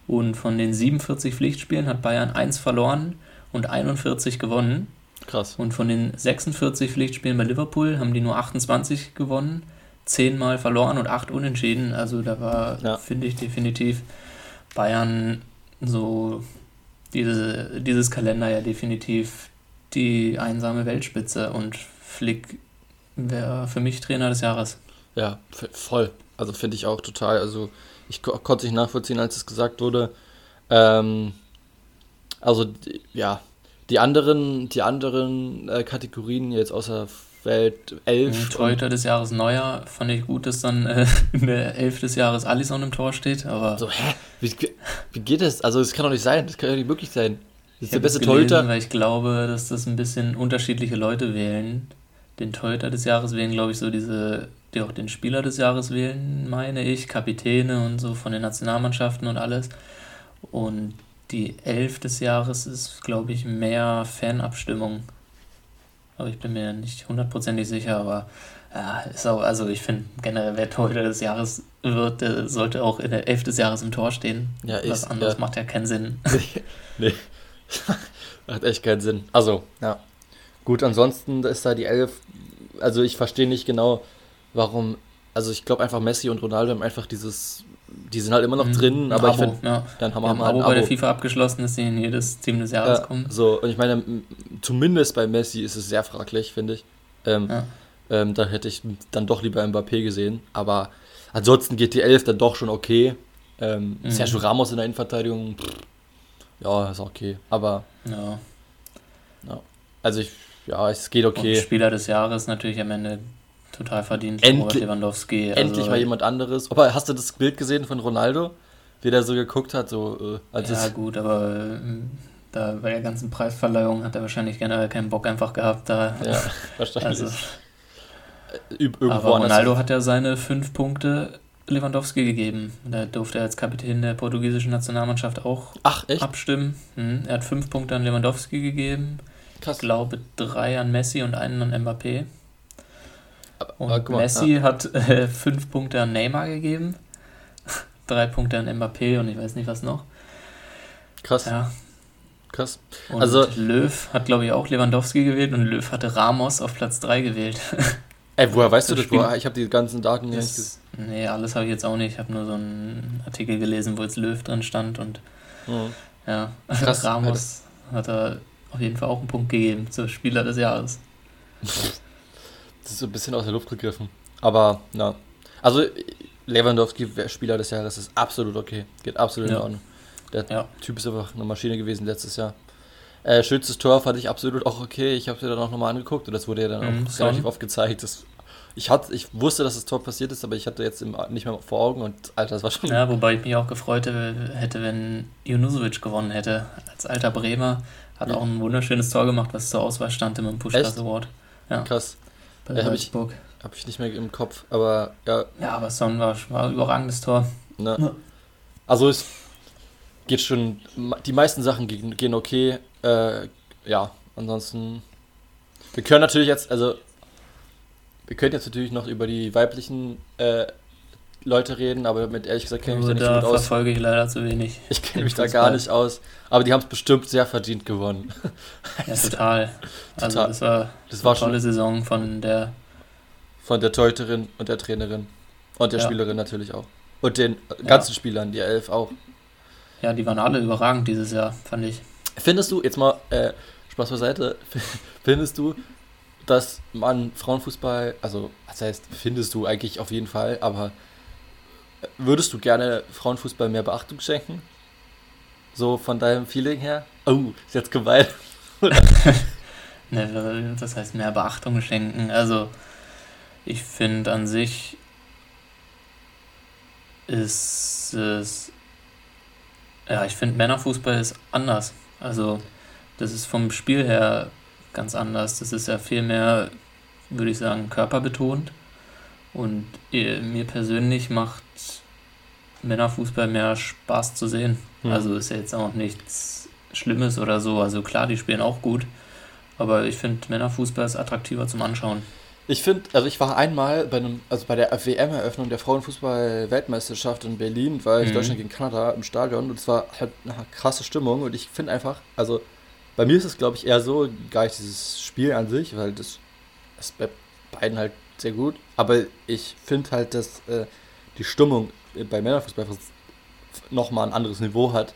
Und von den 47 Pflichtspielen hat Bayern 1 verloren und 41 gewonnen. Krass. Und von den 46 Pflichtspielen bei Liverpool haben die nur 28 gewonnen zehnmal verloren und acht unentschieden. Also da war, ja. finde ich, definitiv Bayern so diese, dieses Kalender ja definitiv die einsame Weltspitze und Flick wäre für mich Trainer des Jahres. Ja, voll. Also finde ich auch total. Also ich ko konnte es nicht nachvollziehen, als es gesagt wurde. Ähm, also ja, die anderen, die anderen äh, Kategorien jetzt außer Welt 11. Torhüter des Jahres Neuer fand ich gut, dass dann äh, in der 11 des Jahres Alisson im Tor steht, aber. So, hä? Wie, wie geht das? Also, das kann doch nicht sein. Das kann doch nicht möglich sein. Das ist der beste Torhüter. Weil ich glaube, dass das ein bisschen unterschiedliche Leute wählen. Den Torhüter des Jahres wählen, glaube ich, so diese, die auch den Spieler des Jahres wählen, meine ich, Kapitäne und so von den Nationalmannschaften und alles. Und die Elf des Jahres ist, glaube ich, mehr Fanabstimmung. Aber ich bin mir nicht hundertprozentig sicher, aber ja, ist auch, also ich finde generell, wer Torhüter des Jahres wird, der sollte auch in der Elf des Jahres im Tor stehen. Ja, Was ist, anderes ja. macht ja keinen Sinn. nee, macht echt keinen Sinn. Also, ja. Gut, ansonsten ist da die Elf, also ich verstehe nicht genau, warum, also ich glaube einfach Messi und Ronaldo haben einfach dieses die sind halt immer noch mhm. drin, aber Abo, ich finde, ja. dann haben wir halt ein Abo, Abo bei der FIFA abgeschlossen, dass sie in jedes Team des Jahres ja, kommen. So, und ich meine, zumindest bei Messi ist es sehr fraglich, finde ich. Ähm, ja. ähm, da hätte ich dann doch lieber Mbappé gesehen, aber ansonsten geht die 11 dann doch schon okay. Ähm, mhm. Sergio Ramos in der Innenverteidigung, pff, ja, ist okay, aber ja. ja. Also ich, ja, es geht okay. Und Spieler des Jahres natürlich am Ende total verdient. Endlich, Lewandowski. Also endlich mal jemand anderes. Aber hast du das Bild gesehen von Ronaldo? Wie der so geguckt hat? So, äh, ja, gut, aber äh, da bei der ganzen Preisverleihung hat er wahrscheinlich generell keinen Bock einfach gehabt. Da, ja, wahrscheinlich. Also, Irgendwo aber Ronaldo hat ja seine fünf Punkte Lewandowski gegeben. Da durfte er als Kapitän der portugiesischen Nationalmannschaft auch Ach, abstimmen. Hm, er hat fünf Punkte an Lewandowski gegeben. Krass. Ich glaube drei an Messi und einen an Mbappé. Und Messi ja. hat äh, fünf Punkte an Neymar gegeben, drei Punkte an Mbappé und ich weiß nicht was noch. Krass. Ja. Krass. Und also Löw hat, glaube ich, auch Lewandowski gewählt und Löw hatte Ramos auf Platz 3 gewählt. Ey, woher weißt das du das? Woher? Ich habe die ganzen Daten das, nicht Nee, alles habe ich jetzt auch nicht. Ich habe nur so einen Artikel gelesen, wo jetzt Löw drin stand und mhm. ja, Krass, Ramos Alter. hat er auf jeden Fall auch einen Punkt gegeben zur Spieler des Jahres. Das ist so ein bisschen aus der Luft gegriffen. Aber, na. Also, Lewandowski, Spieler des Jahres, ist absolut okay. Geht absolut ja. in Ordnung. Der ja. Typ ist einfach eine Maschine gewesen letztes Jahr. Äh, schönstes Tor fand ich absolut auch okay. Ich habe es mir dann auch nochmal angeguckt und das wurde ja dann mhm, auch relativ oft gezeigt. Das, ich, hat, ich wusste, dass das Tor passiert ist, aber ich hatte jetzt im, nicht mehr vor Augen und Alter, das war schon. Ja, wobei ich mich auch gefreut hätte, wenn Junusovic gewonnen hätte. Als alter Bremer hat ja. auch ein wunderschönes Tor gemacht, was zur Auswahl stand im Pushkas Award. Ja. Krass bei ja, Salzburg. Habe ich, hab ich nicht mehr im Kopf, aber ja. Ja, aber Son war, war ein überragendes Tor. Ne. Ja. Also es geht schon, die meisten Sachen gehen, gehen okay. Äh, ja, ansonsten. Wir können natürlich jetzt, also wir können jetzt natürlich noch über die weiblichen äh, Leute reden, aber mit ehrlich gesagt kenne ich mich da nicht so gut aus. verfolge ich leider zu wenig. Ich kenne mich da gar nicht aus. Aber die haben es bestimmt sehr verdient gewonnen. Ja, total. Also das war, das war eine tolle Saison von der von der Teuterin und der Trainerin und der ja. Spielerin natürlich auch. Und den ganzen ja. Spielern, die elf auch. Ja, die waren alle überragend dieses Jahr, fand ich. Findest du, jetzt mal äh, Spaß beiseite, findest du, dass man Frauenfußball, also das heißt, findest du eigentlich auf jeden Fall, aber Würdest du gerne Frauenfußball mehr Beachtung schenken? So von deinem Feeling her? Oh, ist jetzt gemein. ne, das heißt mehr Beachtung schenken. Also ich finde an sich ist es. Ja, ich finde Männerfußball ist anders. Also das ist vom Spiel her ganz anders. Das ist ja viel mehr, würde ich sagen, körperbetont. Und äh, mir persönlich macht Männerfußball mehr Spaß zu sehen. Mhm. Also ist ja jetzt auch nichts Schlimmes oder so. Also klar, die spielen auch gut. Aber ich finde, Männerfußball ist attraktiver zum Anschauen. Ich finde, also ich war einmal bei einem, also bei der WM-Eröffnung der Frauenfußball-Weltmeisterschaft in Berlin, war ich mhm. Deutschland gegen Kanada im Stadion und es war halt eine krasse Stimmung und ich finde einfach, also bei mir ist es glaube ich eher so, gar nicht dieses Spiel an sich, weil das ist bei beiden halt sehr gut, aber ich finde halt, dass äh, die Stimmung bei Männerfußball nochmal ein anderes Niveau hat.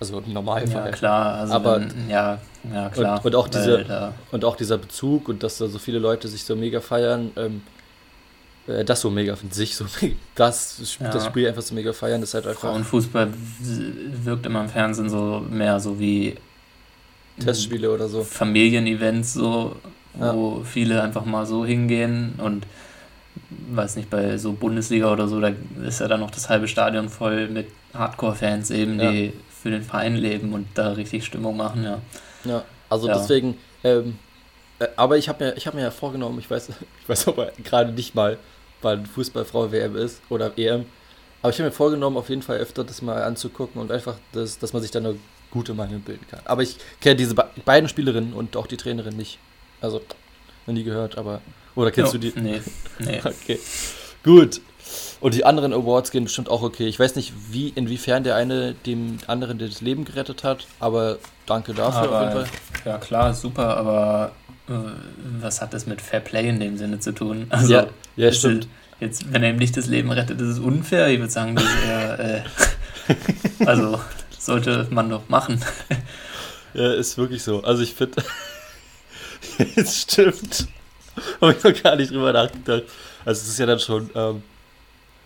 Also im Normalfall. Ja, klar. Also Aber, wenn, ja, ja, klar. Und, und auch diese, und auch dieser Bezug und dass da so viele Leute sich so mega feiern, ähm, äh, das so mega von sich so das, ja. das Spiel einfach so mega feiern, ist halt einfach. Frauenfußball wirkt immer im Fernsehen so mehr so wie Testspiele oder so. Familienevents so, wo ja. viele einfach mal so hingehen und weiß nicht, bei so Bundesliga oder so, da ist ja dann noch das halbe Stadion voll mit Hardcore-Fans eben, ja. die für den Verein leben und da richtig Stimmung machen, ja. Ja, also ja. deswegen, ähm, äh, aber ich habe mir, hab mir ja vorgenommen, ich weiß, ich weiß aber gerade nicht mal, weil Fußballfrau WM ist oder EM, aber ich habe mir vorgenommen, auf jeden Fall öfter das mal anzugucken und einfach, das, dass man sich dann gute Meinung bilden kann. Aber ich kenne diese be beiden Spielerinnen und auch die Trainerin nicht. Also, noch nie gehört, aber. Oder kennst Jo, du die? Nee, nee. Okay. Gut. Und die anderen Awards gehen bestimmt auch okay. Ich weiß nicht, wie, inwiefern der eine dem anderen das Leben gerettet hat, aber danke dafür auf jeden Aber, Fall. ja klar, super, aber äh, was hat das mit Fair Play in dem Sinne zu tun? Also, Ja, ja, stimmt. Jetzt, wenn er ihm nicht das Leben rettet, ist es unfair. Ich würde sagen, das ist eher, äh, also sollte man doch machen. Ja, ist wirklich so. Also ich finde, es stimmt. Habe ich noch gar nicht drüber nachgedacht. Also es ist ja dann schon, ähm,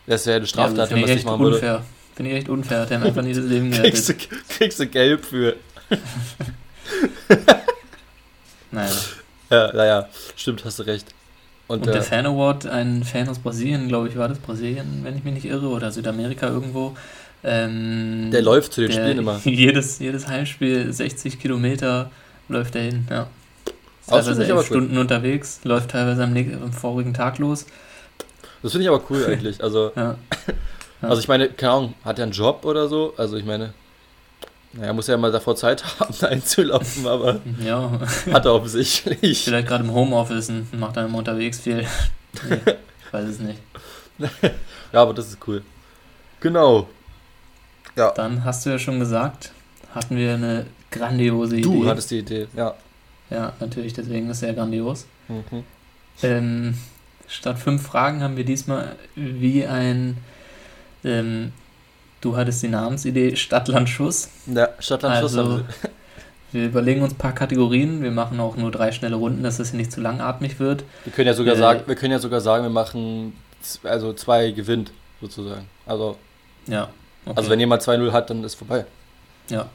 das wäre ja eine Straftat, also, wenn man es nicht machen würde. unfair. Finde ich echt unfair. Der hat einfach nie das Leben Kriegst gerettet. du, kriegst du gelb für. Naja. Ja, naja, stimmt, hast du recht. Und, Und der äh, Fan Award, ein Fan aus Brasilien, glaube ich, war das Brasilien, wenn ich mich nicht irre, oder Südamerika irgendwo. Ähm, der läuft zu den Spielen immer. Jedes, jedes Heimspiel, 60 Kilometer läuft er hin, ja. Finde ich elf aber cool. Stunden unterwegs, läuft teilweise am, am vorigen Tag los. Das finde ich aber cool eigentlich. Also, Ja. Ja. also ich meine, keine Ahnung, hat er einen Job oder so? Also ich meine, naja, muss ja mal davor Zeit haben, einzulaufen, aber ja, hat er offensichtlich. vielleicht gerade im Homeoffice und macht dann immer unterwegs viel. Nee, weiß es nicht. Ja, aber das ist cool. Genau. Ja. Dann hast du ja schon gesagt, hatten wir eine grandiose Du Idee. hattest die Idee, ja. Ja, natürlich, deswegen ist es sehr grandios. Mhm. Ähm, statt fünf Fragen haben wir diesmal wie ein, ähm, du hattest die Namensidee Stadtland Schuss. Ja, Stadtland Schuss Also, wir überlegen uns ein paar Kategorien. Wir machen auch nur drei schnelle Runden, dass es hier nicht zu langatmig wird. Wir können ja sogar äh, sagen, wir können ja sogar sagen, wir machen also zwei gewinnt sozusagen. Also, Ja. Okay. also wenn jemand 2-0 hat, dann ist vorbei. Ja.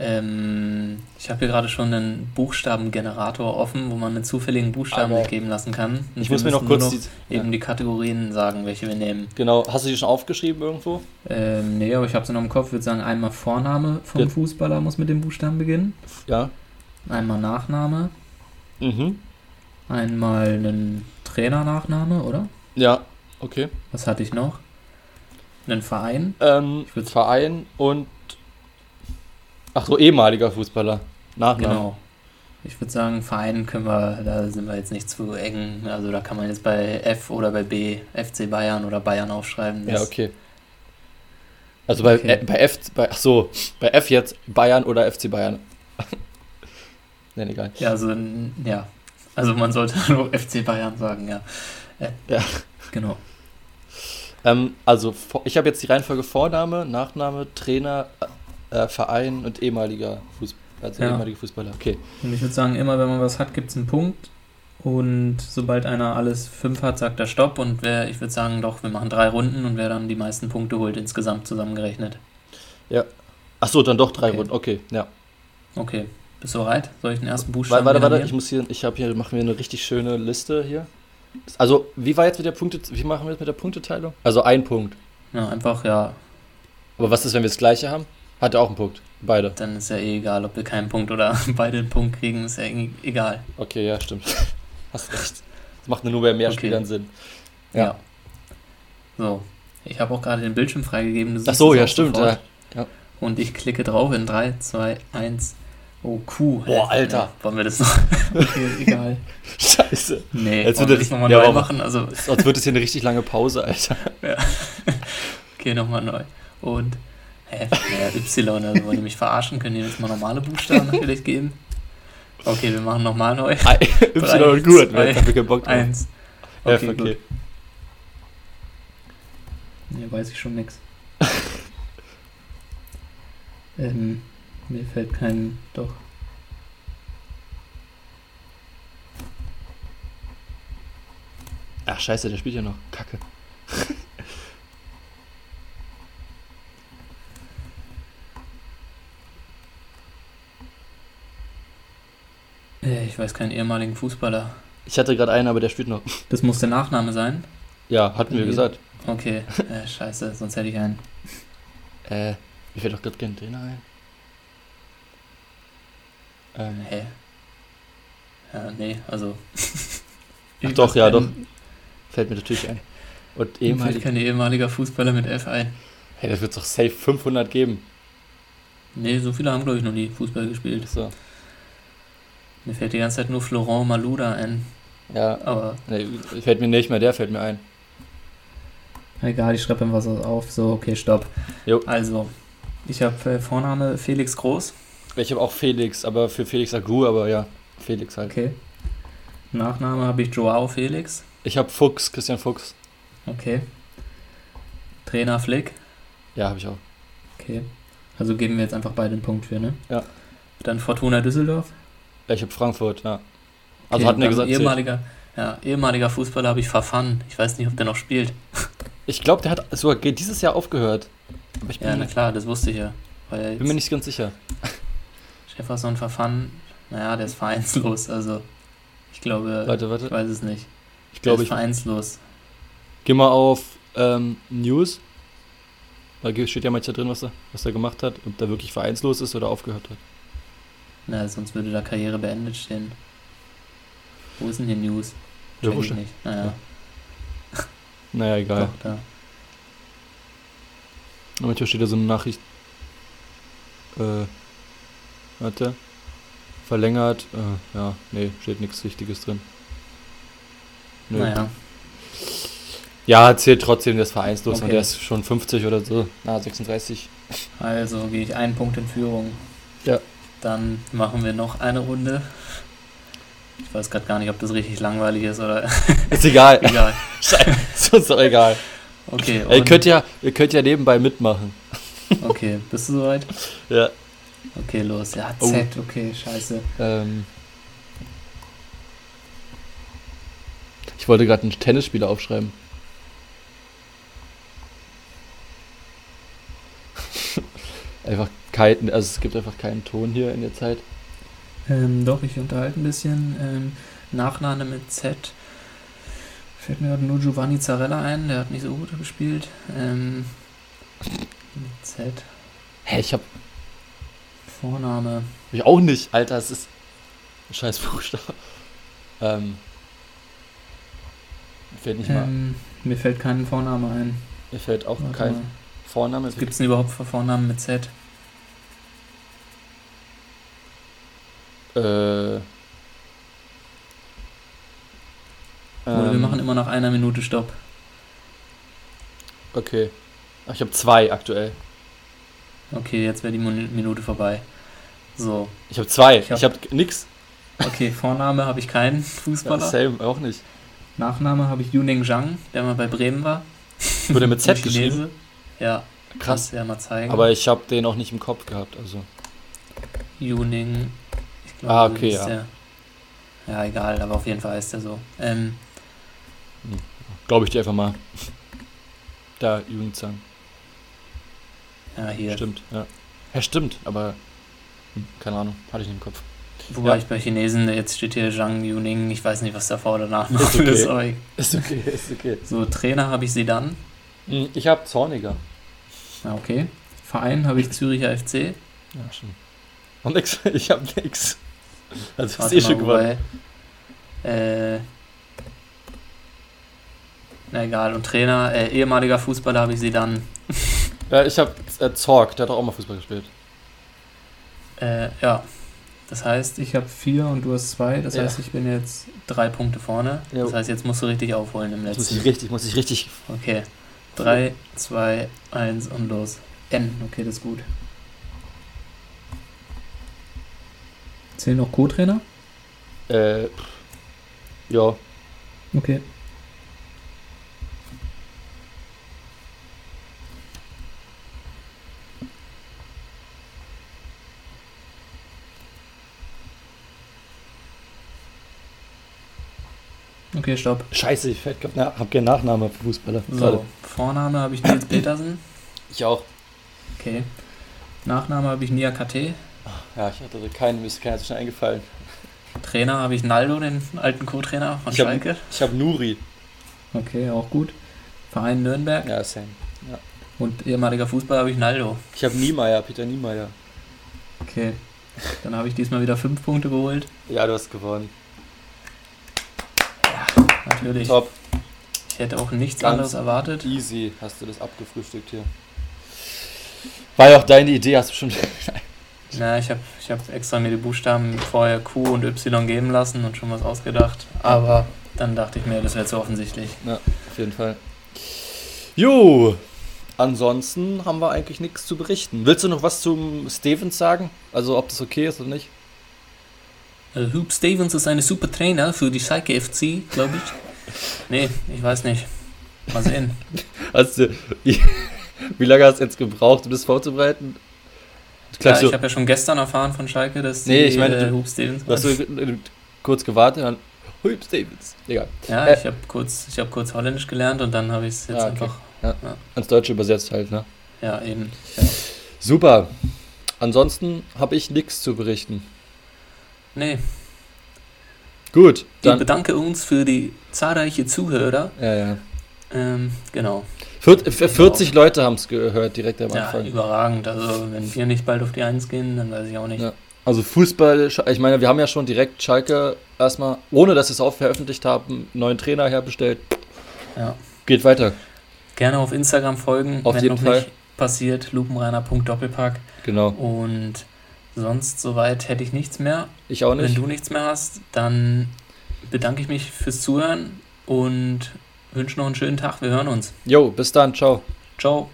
Ähm, ich habe hier gerade schon einen Buchstabengenerator offen, wo man einen zufälligen Buchstaben Aber geben lassen kann. Und Ich muss mir noch kurz nur die, eben ja, die Kategorien sagen, welche wir nehmen. Genau, hast du die schon aufgeschrieben irgendwo? Ähm, nee, aber ich habe sie noch im Kopf. Ich würde sagen, einmal Vorname vom Ja. Fußballer muss mit dem Buchstaben beginnen. Ja. Einmal Nachname. Mhm. Einmal einen Trainernachname, oder? Ja, okay. Was hatte ich noch? Einen Verein. Ähm, Verein und ach so, ehemaliger Fußballer. Nachname. Genau. Ich würde sagen, Verein können wir, da sind wir jetzt nicht zu eng. Also da kann man jetzt bei F oder bei B FC Bayern oder Bayern aufschreiben. Ja, okay. Also bei, Okay. bei F, bei, ach so, bei F jetzt Bayern oder FC Bayern. Nein, egal. Ja, also, ja. Also man sollte nur FC Bayern sagen, ja. Äh, Ja. Genau. Ähm, also ich habe jetzt die Reihenfolge Vorname, Nachname, Trainer, äh, Verein und ehemaliger Fußballer. Also Ja. ehemaliger Fußballer. Okay. Und ich würde sagen, immer wenn man was hat, gibt es einen Punkt. Und sobald einer alles fünf hat, sagt er Stopp. Und wer, ich würde sagen, doch, wir machen drei Runden und wer dann die meisten Punkte holt, insgesamt zusammengerechnet. Ach so, dann doch drei Okay. Runden. Okay, ja. Okay, bist du bereit? Soll ich den ersten Warte, Buchstaben warte, warte, ich generieren? muss hier, ich habe hier, machen wir eine richtig schöne Liste hier. Also, wie war jetzt mit der Punkte, wie machen wir jetzt mit der Punkteteilung? Also ein Punkt. Ja, einfach, ja, Aber was ist, wenn wir das gleiche haben? Hat er auch einen Punkt. Beide. dann ist ja eh egal, ob wir keinen Punkt oder beide einen Punkt kriegen, ist ja eh egal. Okay, ja, stimmt. Hast recht. Das macht nur bei mehr Okay. Spielern Sinn. Ja. Ja. So, ich habe auch gerade den Bildschirm freigegeben. Ach so, ja, stimmt. Ja. Ja. Und ich klicke drauf in 3, 2, 1. Oh, Q. Boah, Alter. Nee, wollen wir das noch? okay, egal. Scheiße. Nee, Jetzt wollen wir das- nochmal ja, neu machen? Also, Sonst wird es hier eine richtig lange Pause, Alter. okay, nochmal neu. Und, hä, ja, Y, also wollen die mich verarschen? Können die jetzt mal normale Buchstaben vielleicht geben? Okay, wir machen nochmal neu. y und gut, zwei, ich hab keinen Bock drauf. Eins. F, Okay, okay. gut. Nee, weiß ich schon nix. ähm, mir fällt kein. Doch. Ach, scheiße, der spielt ja noch. Kacke. ich weiß keinen ehemaligen Fußballer. Ich hatte gerade einen, aber der spielt noch. Das muss der Nachname sein. Ja, hatten wir gesagt. Okay, äh, scheiße, sonst hätte ich einen. Äh, mir fällt doch gerade kein Trainer ein. Ähm, Hä? Ja, nee, also. Ach doch, ja, doch. Fällt mir natürlich ein. Und Mir fällt ehemalig. kein ehemaliger Fußballer mit F ein. Hey, das wird doch safe 500 geben. Nee, so viele haben, glaube ich, noch nie Fußball gespielt. So. Mir fällt die ganze Zeit nur Florent Malouda ein. Ja, Aber nee, fällt mir nicht mehr, der fällt mir ein. egal, ich schreibe einfach was auf. So, okay, stopp. Jo. Also, ich habe äh, Vorname Felix Groß. Ich habe auch Felix, aber für Felix Agu, aber ja, Felix halt. Okay. Nachname habe ich Joao Felix. Ich habe Fuchs, Christian Fuchs. Okay. Trainer Flick. Ja, habe ich auch. Okay. Also geben wir jetzt einfach beide einen Punkt für, ne? Ja. Dann Fortuna Düsseldorf. Ich habe Frankfurt, ja. Also Okay, wir dann gesagt, ehemaliger, ja, ehemaliger Fußballer habe ich Verfahren. Ich weiß nicht, ob der noch spielt. ich glaube, der hat sogar dieses Jahr aufgehört. Aber ich bin, Ja, na klar, das wusste ich ja. Bin mir nicht ganz sicher. Jefferson Verfahren, naja, der ist vereinslos. Also, ich glaube, Warte, ich warte. weiß es nicht. Ich glaube, der ich vereinslos. geh mal auf ähm, News. Da steht ja manchmal drin, was er, was er gemacht hat. Ob der wirklich vereinslos ist oder aufgehört hat. Na, sonst würde da Karriere beendet stehen. Wo ist denn hier News? Ja, Check wo ich nicht. Naja, Naja, egal. doch, da. Und manchmal steht da so eine Nachricht. Äh, warte. Verlängert. Äh, ja, nee, steht nichts Wichtiges drin. Nö. Naja, Ja, zählt trotzdem, der ist vereinslos und Okay. der ist schon 50 oder so. Na, 36. also gehe ich einen Punkt in Führung. Ja. Dann machen wir noch eine Runde. Ich weiß gerade gar nicht, ob das richtig langweilig ist oder Ist egal. egal. Scheiße, ist doch egal. Okay, Ey, ihr, könnt ja, ihr könnt ja nebenbei mitmachen. okay, bist du soweit? Ja. Okay, los. Ja, Oh. Z, okay, scheiße. Ähm, ich wollte gerade einen Tennisspieler aufschreiben. Einfach kein, also es gibt einfach keinen Ton hier in der Zeit. Ähm, doch, ich unterhalte ein bisschen. Ähm, Nachname mit Z. Fällt mir gerade nur Giovanni Zarella ein, der hat nicht so gut gespielt. Ähm, mit Z. Hä, ich hab, Vorname. ich auch nicht, Alter, es ist ein scheiß Buchstabe. Ähm, mir fällt nicht mal, Ähm, mir fällt kein Vorname ein. mir fällt auch Warte kein mal. Vorname. Was gibt es denn überhaupt Vornamen mit Z? Äh, Oder wir ähm, machen immer nach einer Minute Stopp. Okay. Ach, ich habe zwei aktuell. Okay, jetzt wäre die Minute vorbei. So, Ich habe zwei. Ich Ich hab- habe nix. okay, Vorname habe ich keinen Ja, Fußballer. same, auch nicht. Nachname habe ich Yuning Zhang, der mal bei Bremen war. Wurde mit Z geschrieben. Ja, Krass. kannst du ja mal zeigen. Aber ich habe den auch nicht im Kopf gehabt. Also. Yuning. Ich glaube, Ah, okay, ja. Der. Ja, egal, aber auf jeden Fall heißt er so. Ähm, Glaube ich dir einfach mal. Da, Jugendzahn. ja, hier. Stimmt, ja. Ja, stimmt, aber. Hm, keine Ahnung, hatte ich nicht im Kopf. Wobei Ja. ich bei Chinesen, jetzt steht hier Zhang Yuning, ich weiß nicht, was davor oder danach noch Ist okay. ist. okay, ist okay. So, Trainer habe ich Sedan. Hm, Ich habe Zorniger. Ja, okay. Verein habe ich Züricher FC. Ja, schon. Und nix, ich habe nix. Also, Warte eh schon gewonnen. äh, na egal, und Trainer, äh, ehemaliger Fußballer habe ich Sedan. Ja, ich habe äh, Zorg, der hat auch mal Fußball gespielt. Äh, ja. Das heißt, ich habe vier und du hast zwei. Das Ja. heißt, ich bin jetzt drei Punkte vorne. Jo. Das heißt, jetzt musst du richtig aufholen im Jetzt muss letzten. ich richtig, muss ich richtig. Okay. 3, 2, 1 und los. N. Okay, das ist gut. Zählen noch Co-Trainer? Äh, ja, Okay. Okay, stopp. scheiße, ich fällt grad- na, hab keinen Nachname für Fußballer. So, Vorname habe ich Nils Petersen. Ich auch. Okay. Nachname habe ich Nia KT. Ja, ich hatte keinen, mir ist keiner so schnell eingefallen. Trainer habe ich Naldo, den alten Co-Trainer von Ich hab- Schalke. Ich habe Nuri. Okay, auch gut. Verein Nürnberg. Ja, same. Und ehemaliger Fußballer habe ich Naldo. Ich habe Niemeyer, Peter Niemeyer. Okay. Dann habe ich diesmal wieder fünf Punkte geholt. Ja, du hast gewonnen. Natürlich. Top. Ich hätte auch nichts Ganz anderes erwartet. Easy hast du das abgefrühstückt hier. War ja auch deine Idee, hast du schon. Ja, ich habe ich hab extra mir die Buchstaben vorher Q und Y geben lassen und schon was ausgedacht. Aber dann dachte ich mir, das wäre zu offensichtlich. Ja, auf jeden Fall. Jo, ansonsten haben wir eigentlich nichts zu berichten. Willst du noch was zum Stevens sagen? Also ob das okay ist oder nicht? Uh, Hoop Stevens ist eine super Trainer für die Schalke FC, glaube ich. Nee, ich weiß nicht. Mal sehen. Hast du, wie lange hast du jetzt gebraucht, um das vorzubereiten? Ja, ich habe ja schon gestern erfahren von Schalke, dass nee, die, ich meine, äh, Hoop Stevens. Hast du kurz gewartet dann Hoop Stevens. Egal. Ja, äh, ich habe kurz, hab kurz Holländisch gelernt und dann habe ich es jetzt ah, okay. einfach ja. Ja. ans Deutsche übersetzt halt, ne? Ja, eben. Ja. Super. Ansonsten habe ich nichts zu berichten. Nee. Gut. Wir bedanken uns für die zahlreichen Zuhörer. Ja, ja. Ähm, genau. 40 genau. Leute haben es gehört direkt am Anfang. Ja, überragend. Also wenn wir nicht bald auf die Eins gehen, dann weiß ich auch nicht. Ja. Also Fußball, ich meine, wir haben ja schon direkt Schalke erstmal, ohne dass sie es auch veröffentlicht haben, einen neuen Trainer herbestellt. Ja. Geht weiter. Gerne auf Instagram folgen, auf wenn jeden noch Fall. nicht passiert, lupenreiner.doppelpack. Genau. Und sonst soweit hätte ich nichts mehr. Ich auch nicht. Wenn du nichts mehr hast, dann bedanke ich mich fürs Zuhören und wünsche noch einen schönen Tag. Wir hören uns. Jo, bis dann. Ciao. Ciao.